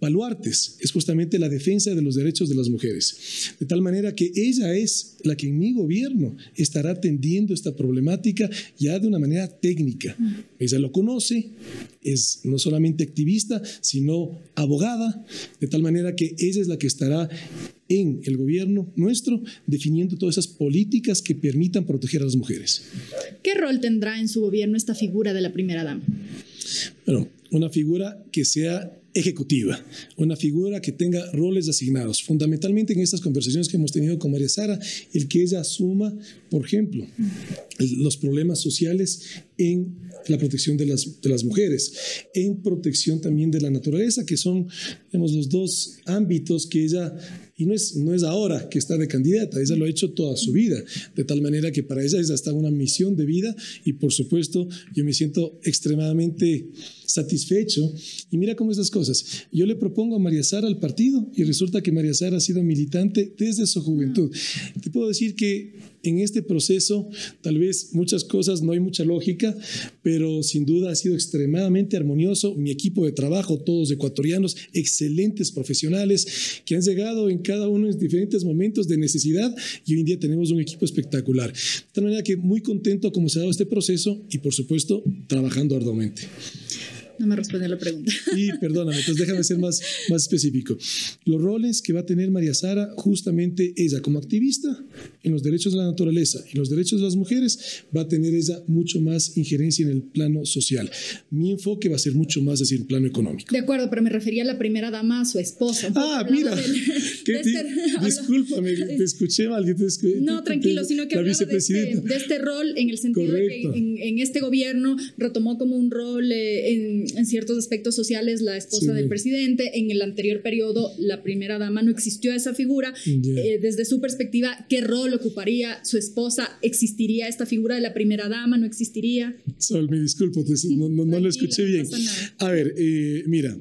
baluartes, es justamente la defensa de los derechos de las mujeres. De tal manera que ella es la que en mi gobierno estará atendiendo esta problemática ya de una manera técnica. Ella lo conoce, es no solamente activista, sino abogada, de tal manera que ella es la que estará en el gobierno nuestro definiendo todas esas políticas que permitan proteger a las mujeres. ¿Qué rol tendrá en su gobierno esta figura de la primera dama? Bueno, una figura que sea ejecutiva, una figura que tenga roles asignados. Fundamentalmente en estas conversaciones que hemos tenido con María Sara, el que ella asuma, por ejemplo, los problemas sociales en la protección de las, mujeres, en protección también de la naturaleza, que son digamos, los dos ámbitos que ella y no es, no es ahora que está de candidata, ella lo ha hecho toda su vida, de tal manera que para ella es hasta una misión de vida y por supuesto yo me siento extremadamente satisfecho. Y mira cómo es las cosas. Yo le propongo a María Sara al partido y resulta que María Sara ha sido militante desde su juventud. Te puedo decir que en este proceso tal vez muchas cosas no hay mucha lógica, pero sin duda ha sido extremadamente armonioso. Mi equipo de trabajo, todos ecuatorianos, excelentes profesionales que han llegado en cada uno en diferentes momentos de necesidad y hoy en día tenemos un equipo espectacular. De tal manera que muy contento como se ha dado este proceso y por supuesto trabajando arduamente. No me respondió la pregunta. Y perdóname, entonces déjame ser más, más específico. Los roles que va a tener María Sara, justamente ella como activista en los derechos de la naturaleza y los derechos de las mujeres, va a tener ella mucho más injerencia en el plano social. Mi enfoque va a ser mucho más decir, en plano económico. De acuerdo, pero me refería a la primera dama, a su esposa. Ah, mira, del, <laughs> de este, <laughs> discúlpame, te escuché mal. Te no, tranquilo, sino que hablaba de este, de este, rol en el sentido Correcto. de que en, en, este gobierno retomó como un rol eh, en en ciertos aspectos sociales la esposa del presidente. En el anterior periodo, la primera dama no existió esa figura. Eh, desde su perspectiva, ¿qué rol ocuparía su esposa? ¿Existiría esta figura de la primera dama? ¿No existiría? Sol, me disculpo, no, no, lo escuché bien. A ver, eh, mira.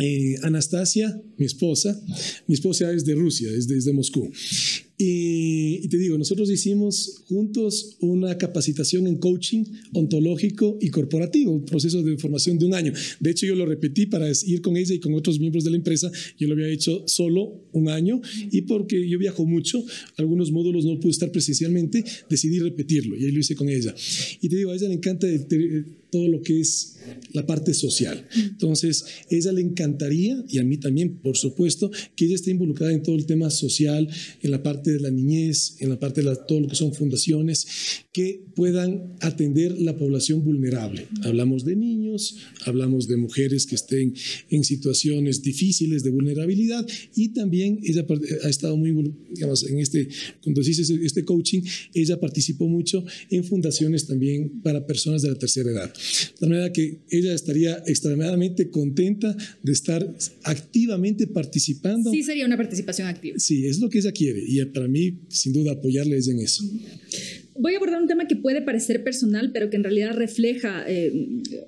Eh, Anastasia, mi esposa, mi esposa es de Rusia, es desde Moscú. Y, te digo, nosotros hicimos juntos una capacitación en coaching ontológico y corporativo, un proceso de formación de un año. De hecho, yo lo repetí para ir con ella y con otros miembros de la empresa. Yo lo había hecho solo un año y porque yo viajo mucho, algunos módulos no pude estar presencialmente, decidí repetirlo y ahí lo hice con ella. Y te digo, a ella le encanta todo lo que es la parte social. Entonces, ella le encantaría, y a mí también, por supuesto, que ella esté involucrada en todo el tema social, en la parte de la niñez, en la parte de todo lo que son fundaciones, que puedan atender la población vulnerable. Hablamos de niños, hablamos de mujeres que estén en situaciones difíciles de vulnerabilidad y también ella ha estado muy, digamos, en este, cuando dices este coaching, ella participó mucho en fundaciones también para personas de la tercera edad. De manera que ella estaría extremadamente contenta de estar activamente participando. Sí, sería una participación activa. Sí, es lo que ella quiere y para mí, sin duda, apoyarle en eso. Voy a abordar un tema que puede parecer personal, pero que en realidad refleja, eh,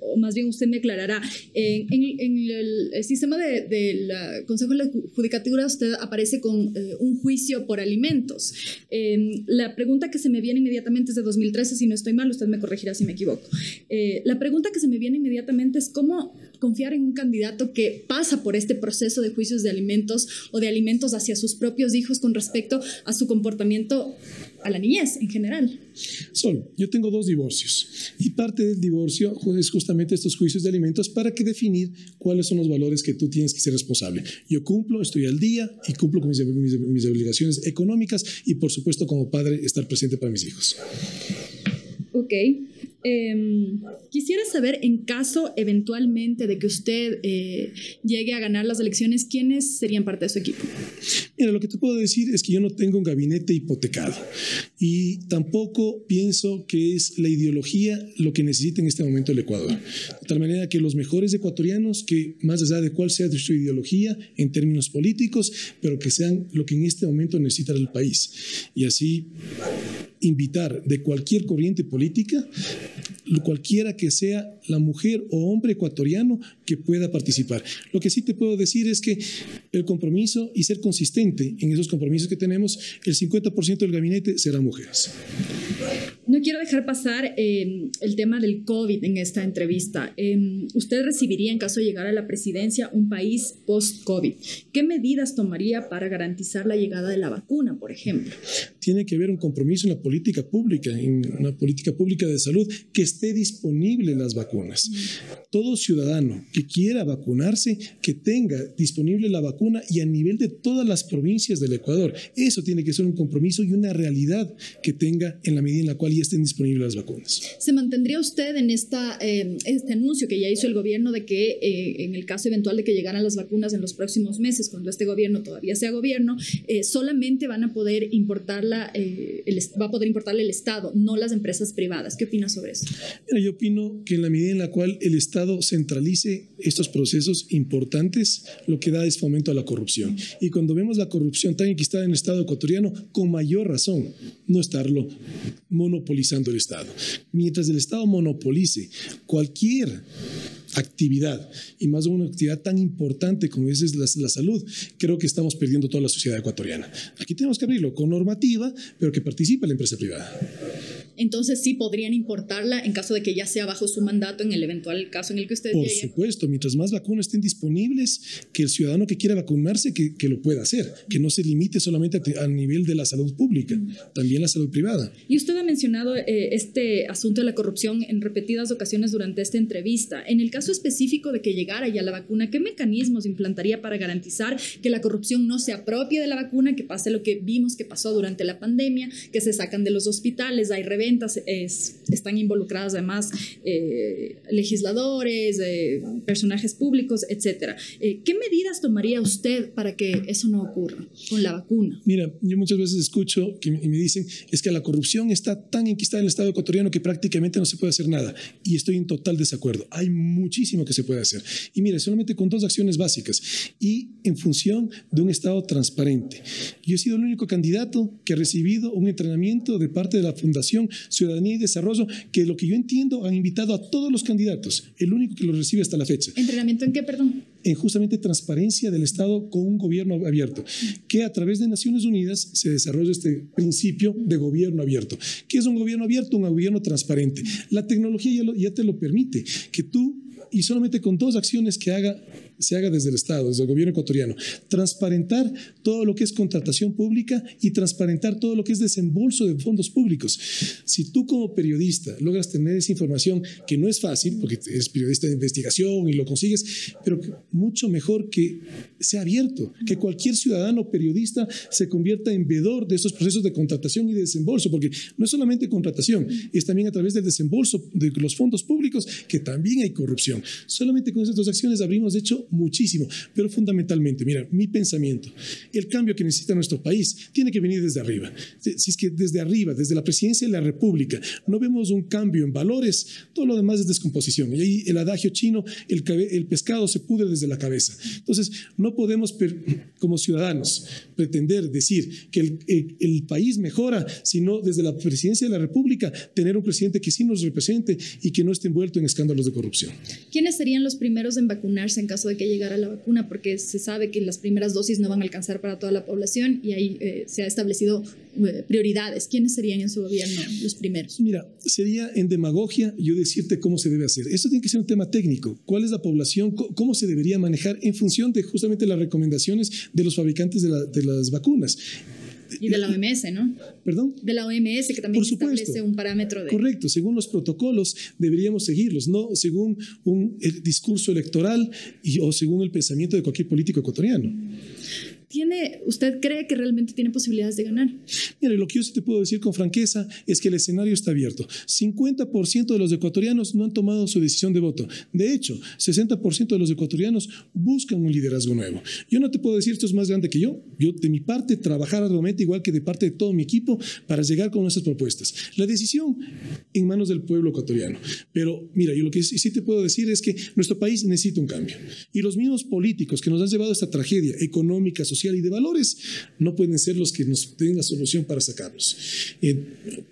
o más bien usted me aclarará. en, el, sistema del de, Consejo de la Judicatura, usted aparece con eh, un juicio por alimentos. Em, la pregunta que se me viene inmediatamente es de 2013, si no estoy mal, usted me corregirá si me equivoco. Eh, la pregunta que se me viene inmediatamente es cómo confiar en un candidato que pasa por este proceso de juicios de alimentos o de alimentos hacia sus propios hijos con respecto a su comportamiento a la niñez en general. Sol, yo tengo dos divorcios y parte del divorcio es justamente estos juicios de alimentos para que definir cuáles son los valores que tú tienes que ser responsable. Yo cumplo, estoy al día y cumplo con mis, mis obligaciones económicas y por supuesto como padre estar presente para mis hijos. Ok. Em, quisiera saber, en caso eventualmente de que usted eh, llegue a ganar las elecciones, ¿quiénes serían parte de su equipo? Mira, lo que te puedo decir es que yo no tengo un gabinete hipotecado y tampoco pienso que es la ideología lo que necesita en este momento el Ecuador. De tal manera que los mejores ecuatorianos, que más allá de cuál sea su ideología en términos políticos, pero que sean lo que en este momento necesita el país. Y así invitar de cualquier corriente política, cualquiera que sea la mujer o hombre ecuatoriano que pueda participar. Lo que sí te puedo decir es que el compromiso y ser consistente en esos compromisos que tenemos, el 50% del gabinete será mujeres. No quiero dejar pasar eh, el tema del COVID en esta entrevista. Eh, ¿Usted recibiría, en caso de llegar a la presidencia, un país post-COVID? ¿Qué medidas tomaría para garantizar la llegada de la vacuna, por ejemplo? Tiene que haber un compromiso en la política pública, en una política pública de salud, que esté disponible las vacunas. Todo ciudadano que quiera vacunarse, que tenga disponible la vacuna y a nivel de todas las provincias del Ecuador. Eso tiene que ser un compromiso y una realidad que tenga en la medida en la cual estén disponibles las vacunas. ¿Se mantendría usted en esta, eh, este anuncio que ya hizo el gobierno de que eh, en el caso eventual de que llegaran las vacunas en los próximos meses, cuando este gobierno todavía sea gobierno, eh, solamente van a poder importarla, el, va a poder importarle el Estado, no las empresas privadas? ¿Qué opina sobre eso? Yo opino que en la medida en la cual el Estado centralice estos procesos importantes, lo que da es fomento a la corrupción. Y cuando vemos la corrupción tan enquistada en el Estado ecuatoriano, con mayor razón, no estarlo monopolizando el Estado. Mientras el Estado monopolice cualquier actividad y más una actividad tan importante como es la, la, salud, creo que estamos perdiendo toda la sociedad ecuatoriana. Aquí tenemos que abrirlo con normativa, pero que participe la empresa privada entonces sí podrían importarla en caso de que ya sea bajo su mandato en el eventual caso en el que usted Por supuesto, mientras más vacunas estén disponibles, que el ciudadano que quiera vacunarse, que, que lo pueda hacer, que no se limite solamente al nivel de la salud pública, también la salud privada. Y usted ha mencionado eh, este asunto de la corrupción en repetidas ocasiones durante esta entrevista. En el caso específico de que llegara ya la vacuna, ¿qué mecanismos implantaría para garantizar que la corrupción no se apropie de la vacuna, que pase lo que vimos que pasó durante la pandemia, que se sacan de los hospitales, hay reventas? están involucradas además eh, legisladores, eh, personajes públicos, etcétera. Eh, ¿Qué medidas tomaría usted para que eso no ocurra con la vacuna? Mira, yo muchas veces escucho que y me dicen es que la corrupción está tan enquistada en el Estado ecuatoriano que prácticamente no se puede hacer nada. Y estoy en total desacuerdo. Hay muchísimo que se puede hacer. Y mire, solamente con dos acciones básicas y en función de un Estado transparente. Yo he sido el único candidato que ha recibido un entrenamiento de parte de la Fundación Ciudadanía y Desarrollo, que lo que yo entiendo han invitado a todos los candidatos, el único que lo recibe hasta la fecha. ¿Entrenamiento en qué, perdón? En justamente transparencia del Estado con un gobierno abierto, que a través de Naciones Unidas se desarrolla este principio de gobierno abierto. ¿Qué es un gobierno abierto? Un gobierno transparente. La tecnología ya, ya te lo permite, que tú, y solamente con dos acciones que haga se haga desde el Estado, desde el gobierno ecuatoriano. Transparentar todo lo que es contratación pública y transparentar todo lo que es desembolso de fondos públicos. Si tú como periodista logras tener esa información, que no es fácil, porque eres periodista de investigación y lo consigues, pero mucho mejor que sea abierto, que cualquier ciudadano periodista se convierta en vedor de esos procesos de contratación y de desembolso, porque no es solamente contratación, es también a través del desembolso de los fondos públicos que también hay corrupción. Solamente con esas dos acciones abrimos, de hecho, muchísimo, pero fundamentalmente, mira, mi pensamiento, el cambio que necesita nuestro país tiene que venir desde arriba. Si es que desde arriba, desde la presidencia de la República, no vemos un cambio en valores, todo lo demás es descomposición. Y ahí el adagio chino, el, el pescado se pudre desde la cabeza. Entonces, no podemos, como ciudadanos, pretender decir que el, el país mejora, sino desde la presidencia de la República, tener un presidente que sí nos represente y que no esté envuelto en escándalos de corrupción. ¿Quiénes serían los primeros en vacunarse en caso de que llegara la vacuna? Porque se sabe que las primeras dosis no van a alcanzar para toda la población y ahí eh, se ha establecido eh, prioridades. ¿Quiénes serían en su gobierno los primeros? Mira, sería en demagogia yo decirte cómo se debe hacer. Esto tiene que ser un tema técnico. ¿Cuál es la población? ¿Cómo se debería manejar en función de justamente las recomendaciones de los fabricantes de, de las vacunas? Y de la OMS, ¿no? ¿Perdón? De la OMS, que también establece un parámetro de... Correcto, según los protocolos deberíamos seguirlos, no según un discurso electoral y, o según el pensamiento de cualquier político ecuatoriano. ¿Tiene, ¿Usted cree que realmente tiene posibilidades de ganar? Mire, lo que yo sí te puedo decir con franqueza es que el escenario está abierto. 50% de los ecuatorianos no han tomado su decisión de voto. De hecho, 60% de los ecuatorianos buscan un liderazgo nuevo. Yo no te puedo decir esto es más grande que yo. Yo, de mi parte, trabajar arduamente, igual que de parte de todo mi equipo, para llegar con nuestras propuestas. La decisión en manos del pueblo ecuatoriano. Pero mira, yo lo que sí te puedo decir es que nuestro país necesita un cambio. Y los mismos políticos que nos han llevado a esta tragedia económica, social, y de valores, no pueden ser los que nos den la solución para sacarlos. Eh,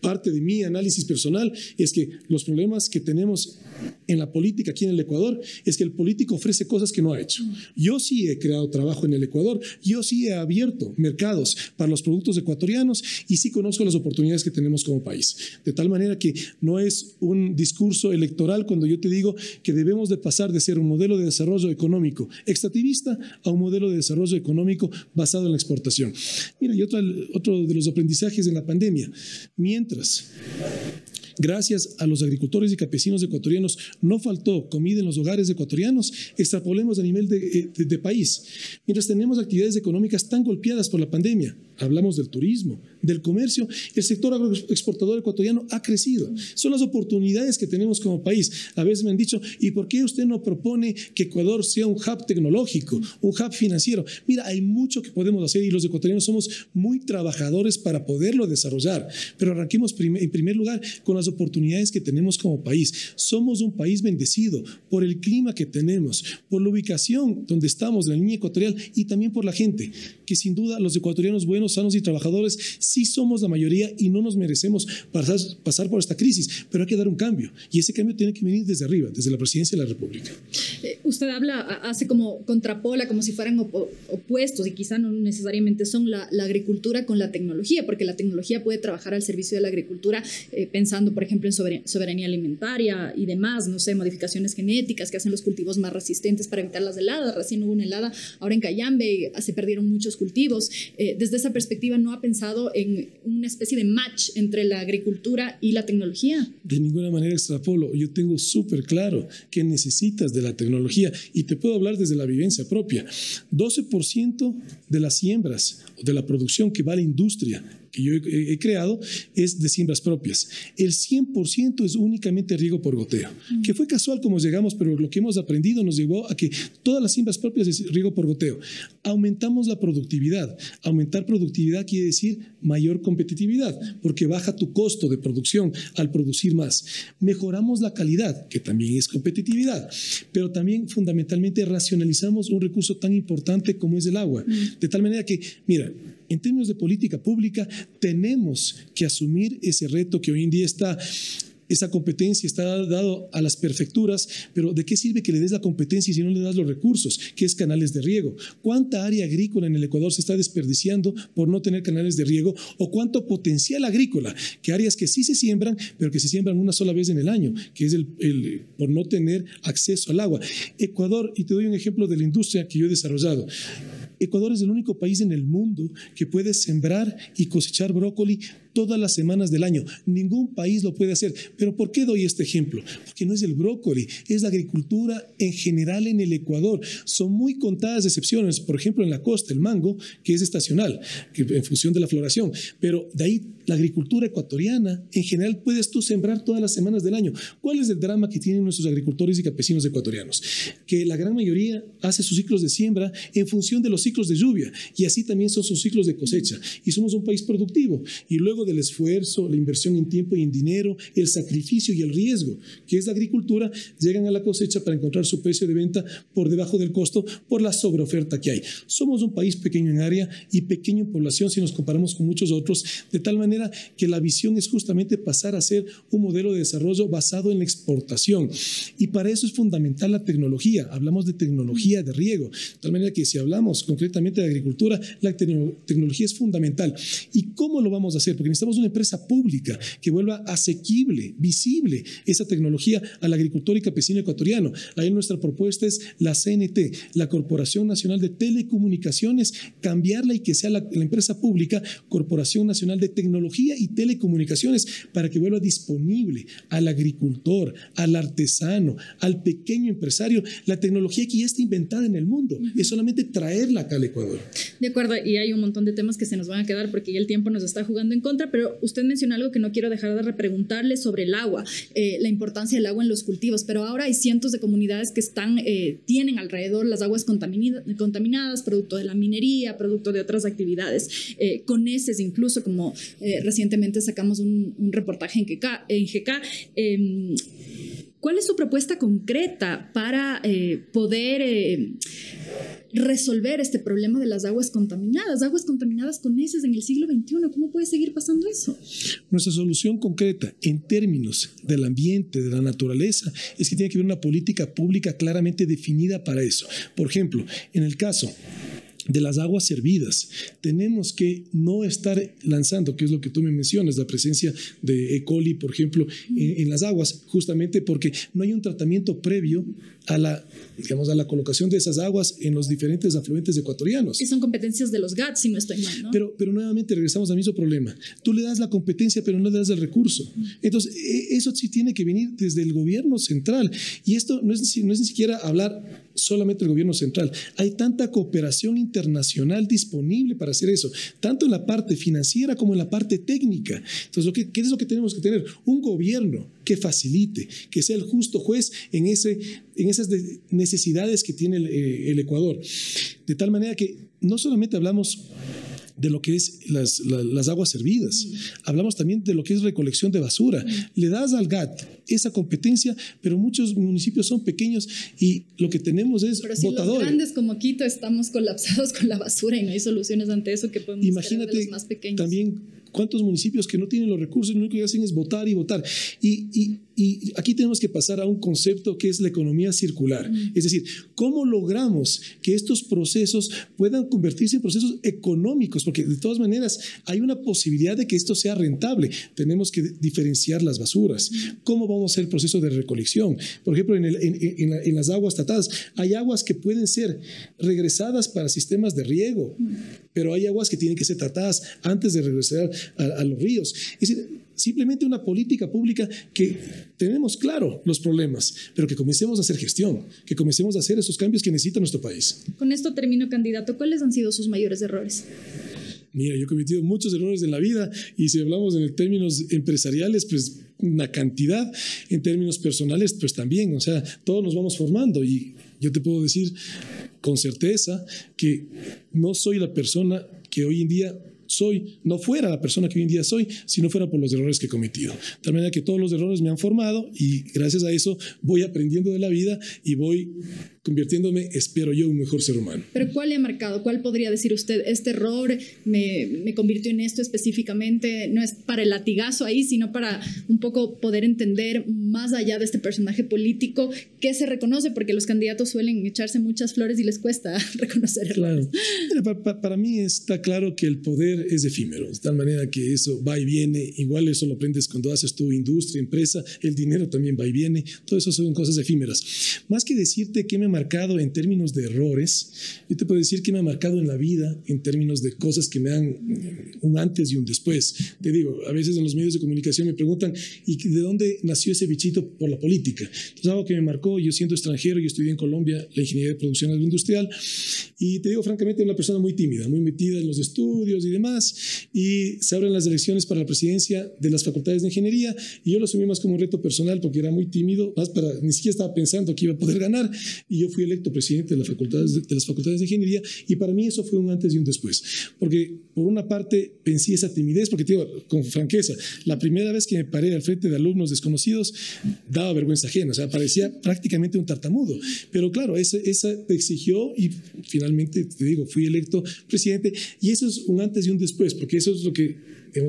parte de mi análisis personal es que los problemas que tenemos en la política aquí en el Ecuador es que el político ofrece cosas que no ha hecho. Yo sí he creado trabajo en el Ecuador, yo sí he abierto mercados para los productos ecuatorianos y sí conozco las oportunidades que tenemos como país. De tal manera que no es un discurso electoral cuando yo te digo que debemos de pasar de ser un modelo de desarrollo económico extractivista a un modelo de desarrollo económico basado en la exportación. Mira, y otro, otro de los aprendizajes en la pandemia, mientras gracias a los agricultores y campesinos ecuatorianos, no faltó comida en los hogares ecuatorianos, extrapolemos a nivel de, de, país. Mientras tenemos actividades económicas tan golpeadas por la pandemia, hablamos del turismo, del comercio, el sector agroexportador ecuatoriano ha crecido. Son las oportunidades que tenemos como país. A veces me han dicho, ¿y por qué usted no propone que Ecuador sea un hub tecnológico, un hub financiero? Mira, hay mucho que podemos hacer y los ecuatorianos somos muy trabajadores para poderlo desarrollar. Pero arranquemos en primer lugar con las oportunidades que tenemos como país. Somos un país bendecido por el clima que tenemos, por la ubicación donde estamos en la línea ecuatorial y también por la gente, que sin duda los ecuatorianos buenos, sanos y trabajadores sí somos la mayoría y no nos merecemos pasar, pasar por esta crisis, pero hay que dar un cambio y ese cambio tiene que venir desde arriba, desde la presidencia de la República. Eh, usted habla, hace como contrapola, como si fueran opuestos y quizá no necesariamente son la, agricultura con la tecnología, porque la tecnología puede trabajar al servicio de la agricultura eh, pensando, por ejemplo, en soberanía alimentaria y demás, no sé, modificaciones genéticas que hacen los cultivos más resistentes para evitar las heladas. Recién hubo una helada, ahora en Cayambe se perdieron muchos cultivos. Eh, desde esa perspectiva, ¿no ha pensado en una especie de match entre la agricultura y la tecnología? De ninguna manera extrapolo. Yo tengo súper claro que necesitas de la tecnología y te puedo hablar desde la vivencia propia. 12% de las siembras o de la producción que va a la industria que yo he, creado es de siembras propias. El 100% es únicamente riego por goteo, mm. que fue casual como llegamos, pero lo que hemos aprendido nos llevó a que todas las siembras propias es riego por goteo. Aumentamos la productividad. Aumentar productividad quiere decir mayor competitividad, porque baja tu costo de producción al producir más. Mejoramos la calidad, que también es competitividad, pero también fundamentalmente racionalizamos un recurso tan importante como es el agua. Mm. De tal manera que, mira, en términos de política pública, tenemos que asumir ese reto que hoy en día está esa competencia está dado a las perfecturas, pero ¿de qué sirve que le des la competencia si no le das los recursos, que es canales de riego? ¿Cuánta área agrícola en el Ecuador se está desperdiciando por no tener canales de riego? ¿O cuánto potencial agrícola? Que áreas que sí se siembran, pero que se siembran una sola vez en el año, que es el, por no tener acceso al agua. Ecuador, y te doy un ejemplo de la industria que yo he desarrollado. Ecuador es el único país en el mundo que puede sembrar y cosechar brócoli todas las semanas del año. Ningún país lo puede hacer. Pero ¿por qué doy este ejemplo? Porque no es el brócoli, es la agricultura en general en el Ecuador. Son muy contadas excepciones, por ejemplo en la costa, el mango, que es estacional, en función de la floración. Pero de ahí la agricultura ecuatoriana, en general puedes tú sembrar todas las semanas del año. ¿Cuál es el drama que tienen nuestros agricultores y campesinos ecuatorianos? Que la gran mayoría hace sus ciclos de siembra en función de los ciclos de lluvia y así también son sus ciclos de cosecha. Y somos un país productivo. Y luego del esfuerzo, la inversión en tiempo y en dinero, el sacrificio y el riesgo, que es la agricultura, llegan a la cosecha para encontrar su precio de venta por debajo del costo por la sobreoferta que hay. Somos un país pequeño en área y pequeño en población si nos comparamos con muchos otros, de tal manera que la visión es justamente pasar a ser un modelo de desarrollo basado en la exportación. Y para eso es fundamental la tecnología. Hablamos de tecnología de riego. De tal manera que si hablamos concretamente de agricultura, la tecnología es fundamental. ¿Y cómo lo vamos a hacer? Porque necesitamos una empresa pública que vuelva asequible, visible esa tecnología al agricultor y campesino ecuatoriano. Ahí nuestra propuesta es la CNT, la Corporación Nacional de Telecomunicaciones, cambiarla y que sea la empresa pública Corporación Nacional de Tecnología y telecomunicaciones para que vuelva disponible al agricultor, al artesano, al pequeño empresario, la tecnología que ya está inventada en el mundo. Es solamente traerla acá al Ecuador. De acuerdo, y hay un montón de temas que se nos van a quedar porque ya el tiempo nos está jugando en contra, pero usted menciona algo que no quiero dejar de repreguntarle sobre el agua, eh, la importancia del agua en los cultivos, pero ahora hay cientos de comunidades que están, eh, tienen alrededor las aguas contaminadas, producto de la minería, producto de otras actividades, eh, con heces incluso como recientemente sacamos un, reportaje en GK, em, ¿Cuál es su propuesta concreta para eh, poder eh, resolver este problema de las aguas contaminadas? Aguas contaminadas con heces en el siglo XXI, ¿cómo puede seguir pasando eso? Nuestra solución concreta en términos del ambiente, de la naturaleza, es que tiene que haber una política pública claramente definida para eso. Por ejemplo, en el caso de las aguas servidas. Tenemos que no estar lanzando, que es lo que tú me mencionas, la presencia de E. coli, por ejemplo, en, las aguas, justamente porque no hay un tratamiento previo a la, digamos, a la colocación de esas aguas en los diferentes afluentes ecuatorianos. Y son competencias de los GATS, si no estoy mal, ¿no? Pero, pero nuevamente regresamos al mismo problema. Tú le das la competencia, pero no le das el recurso. Entonces, e, eso sí tiene que venir desde el gobierno central. Y esto no es, no es ni siquiera hablar solamente el gobierno central. Hay tanta cooperación internacional disponible para hacer eso, tanto en la parte financiera como en la parte técnica. Entonces, lo que, ¿qué es lo que tenemos que tener? Un gobierno que facilite, que sea el justo juez en, ese, en esas necesidades que tiene el, eh, el Ecuador. De tal manera que no solamente hablamos de lo que es las, las, aguas servidas. Hablamos también de lo que es recolección de basura. Le das al GAT esa competencia, pero muchos municipios son pequeños y lo que tenemos es pero si Los grandes como Quito estamos colapsados <laughs> con la basura y no hay soluciones ante eso que podemos Imagínate de los más pequeños. También cuántos municipios que no tienen los recursos, lo único que hacen es votar y votar. Y, y, y aquí tenemos que pasar a un concepto que es la economía circular. Es decir, ¿cómo logramos que estos procesos puedan convertirse en procesos económicos? Porque de todas maneras hay una posibilidad de que esto sea rentable. Tenemos que diferenciar las basuras. ¿Cómo vamos a hacer el proceso de recolección? Por ejemplo, en, el, en, en, las aguas tratadas, hay aguas que pueden ser regresadas para sistemas de riego, pero hay aguas que tienen que ser tratadas antes de regresar a, a los ríos. Es decir, simplemente una política pública que tenemos claro los problemas, pero que comencemos a hacer gestión, que comencemos a hacer esos cambios que necesita nuestro país. Con esto termino, candidato. ¿Cuáles han sido sus mayores errores? Mira, yo he cometido muchos errores en la vida y si hablamos en términos empresariales, pues una cantidad, en términos personales, pues también, o sea, todos nos vamos formando y yo te puedo decir con certeza que no soy la persona que hoy en día soy, no fuera la persona que hoy en día soy, si no fuera por los errores que he cometido. De tal manera que todos los errores me han formado y gracias a eso voy aprendiendo de la vida y voy convirtiéndome, espero yo, un mejor ser humano. Pero ¿cuál le ha marcado? ¿Cuál podría decir usted? Este error me, me, convirtió en esto específicamente, no es para el latigazo ahí, sino para un poco poder entender más allá de este personaje político que se reconoce, porque los candidatos suelen echarse muchas flores y les cuesta <laughs> reconocer Claro. para, para, mí está claro que el poder es efímero, de tal manera que eso va y viene, igual eso lo aprendes cuando haces tu industria, empresa, el dinero también va y viene, todo eso son cosas efímeras. Más que decirte que me marcado en términos de errores, yo te puedo decir que me ha marcado en la vida en términos de cosas que me dan un antes y un después. Te digo, a veces en los medios de comunicación me preguntan, ¿y de dónde nació ese bichito por la política? Entonces, algo que me marcó, yo siendo extranjero, yo estudié en Colombia la ingeniería de producción agroindustrial, y te digo francamente, una persona muy tímida, muy metida en los estudios y demás, y se abren las elecciones para la presidencia de las facultades de ingeniería, y yo lo asumí más como un reto personal porque era muy tímido, más para, ni siquiera estaba pensando que iba a poder ganar, y yo fui electo presidente de, las facultades de, las facultades de ingeniería y para mí eso fue un antes y un después. Porque por una parte pensé esa timidez, porque te digo con franqueza, la primera vez que me paré al frente de alumnos desconocidos daba vergüenza ajena, o sea, parecía prácticamente un tartamudo. Pero claro, esa, esa te exigió y finalmente, te digo, fui electo presidente y eso es un antes y un después, porque eso es lo que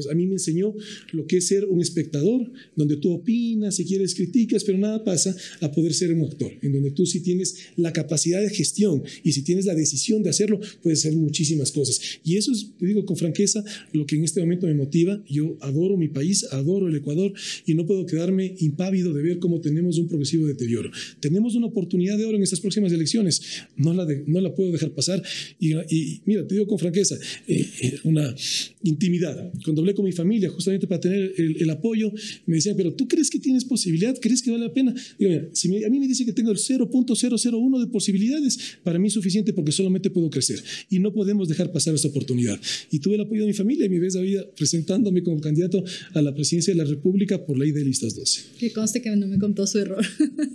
a mí me enseñó lo que es ser un espectador, donde tú opinas, si quieres criticas, pero nada pasa a poder ser un actor, en donde tú sí tienes la capacidad de gestión y si tienes la decisión de hacerlo, puedes hacer muchísimas cosas. Y eso es, te digo con franqueza, lo que en este momento me motiva. Yo adoro mi país, adoro el Ecuador y no puedo quedarme impávido de ver cómo tenemos un progresivo deterioro. Tenemos una oportunidad de oro en estas próximas elecciones, no la, no la puedo dejar pasar. Y, mira, te digo con franqueza, eh, eh, una intimidad. Cuando hablé con mi familia, justamente para tener el, apoyo, me decían, pero ¿tú crees que tienes posibilidad? ¿Crees que vale la pena? Digo, mira, si a mí me dice que tengo el 0.001 de posibilidades, para mí es suficiente porque solamente puedo crecer y no podemos dejar pasar esta oportunidad. Y tuve el apoyo de mi familia y mi vez había presentándome como candidato a la presidencia de la República por ley de listas 12. Que conste que no me contó su error.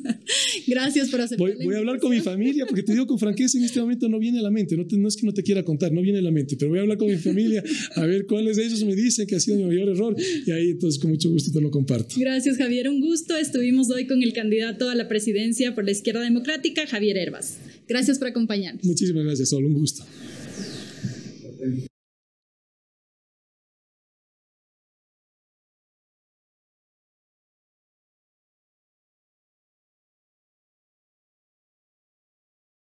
<laughs> Gracias por aceptar. Voy, voy a hablar con mi familia porque te digo con franqueza, en este momento no viene a la mente, no, no es que no te quiera contar, no viene a la mente, pero voy a hablar con mi familia a ver cuáles de ellos me dicen que ha sido mi mayor error y ahí entonces con mucho gusto te lo comparto. Gracias Javier, un gusto. Estuvimos hoy con el candidato a la presidencia por la izquierda democrática, Javier Herbas. Gracias por acompañarnos. Muchísimas gracias, Sol, un gusto.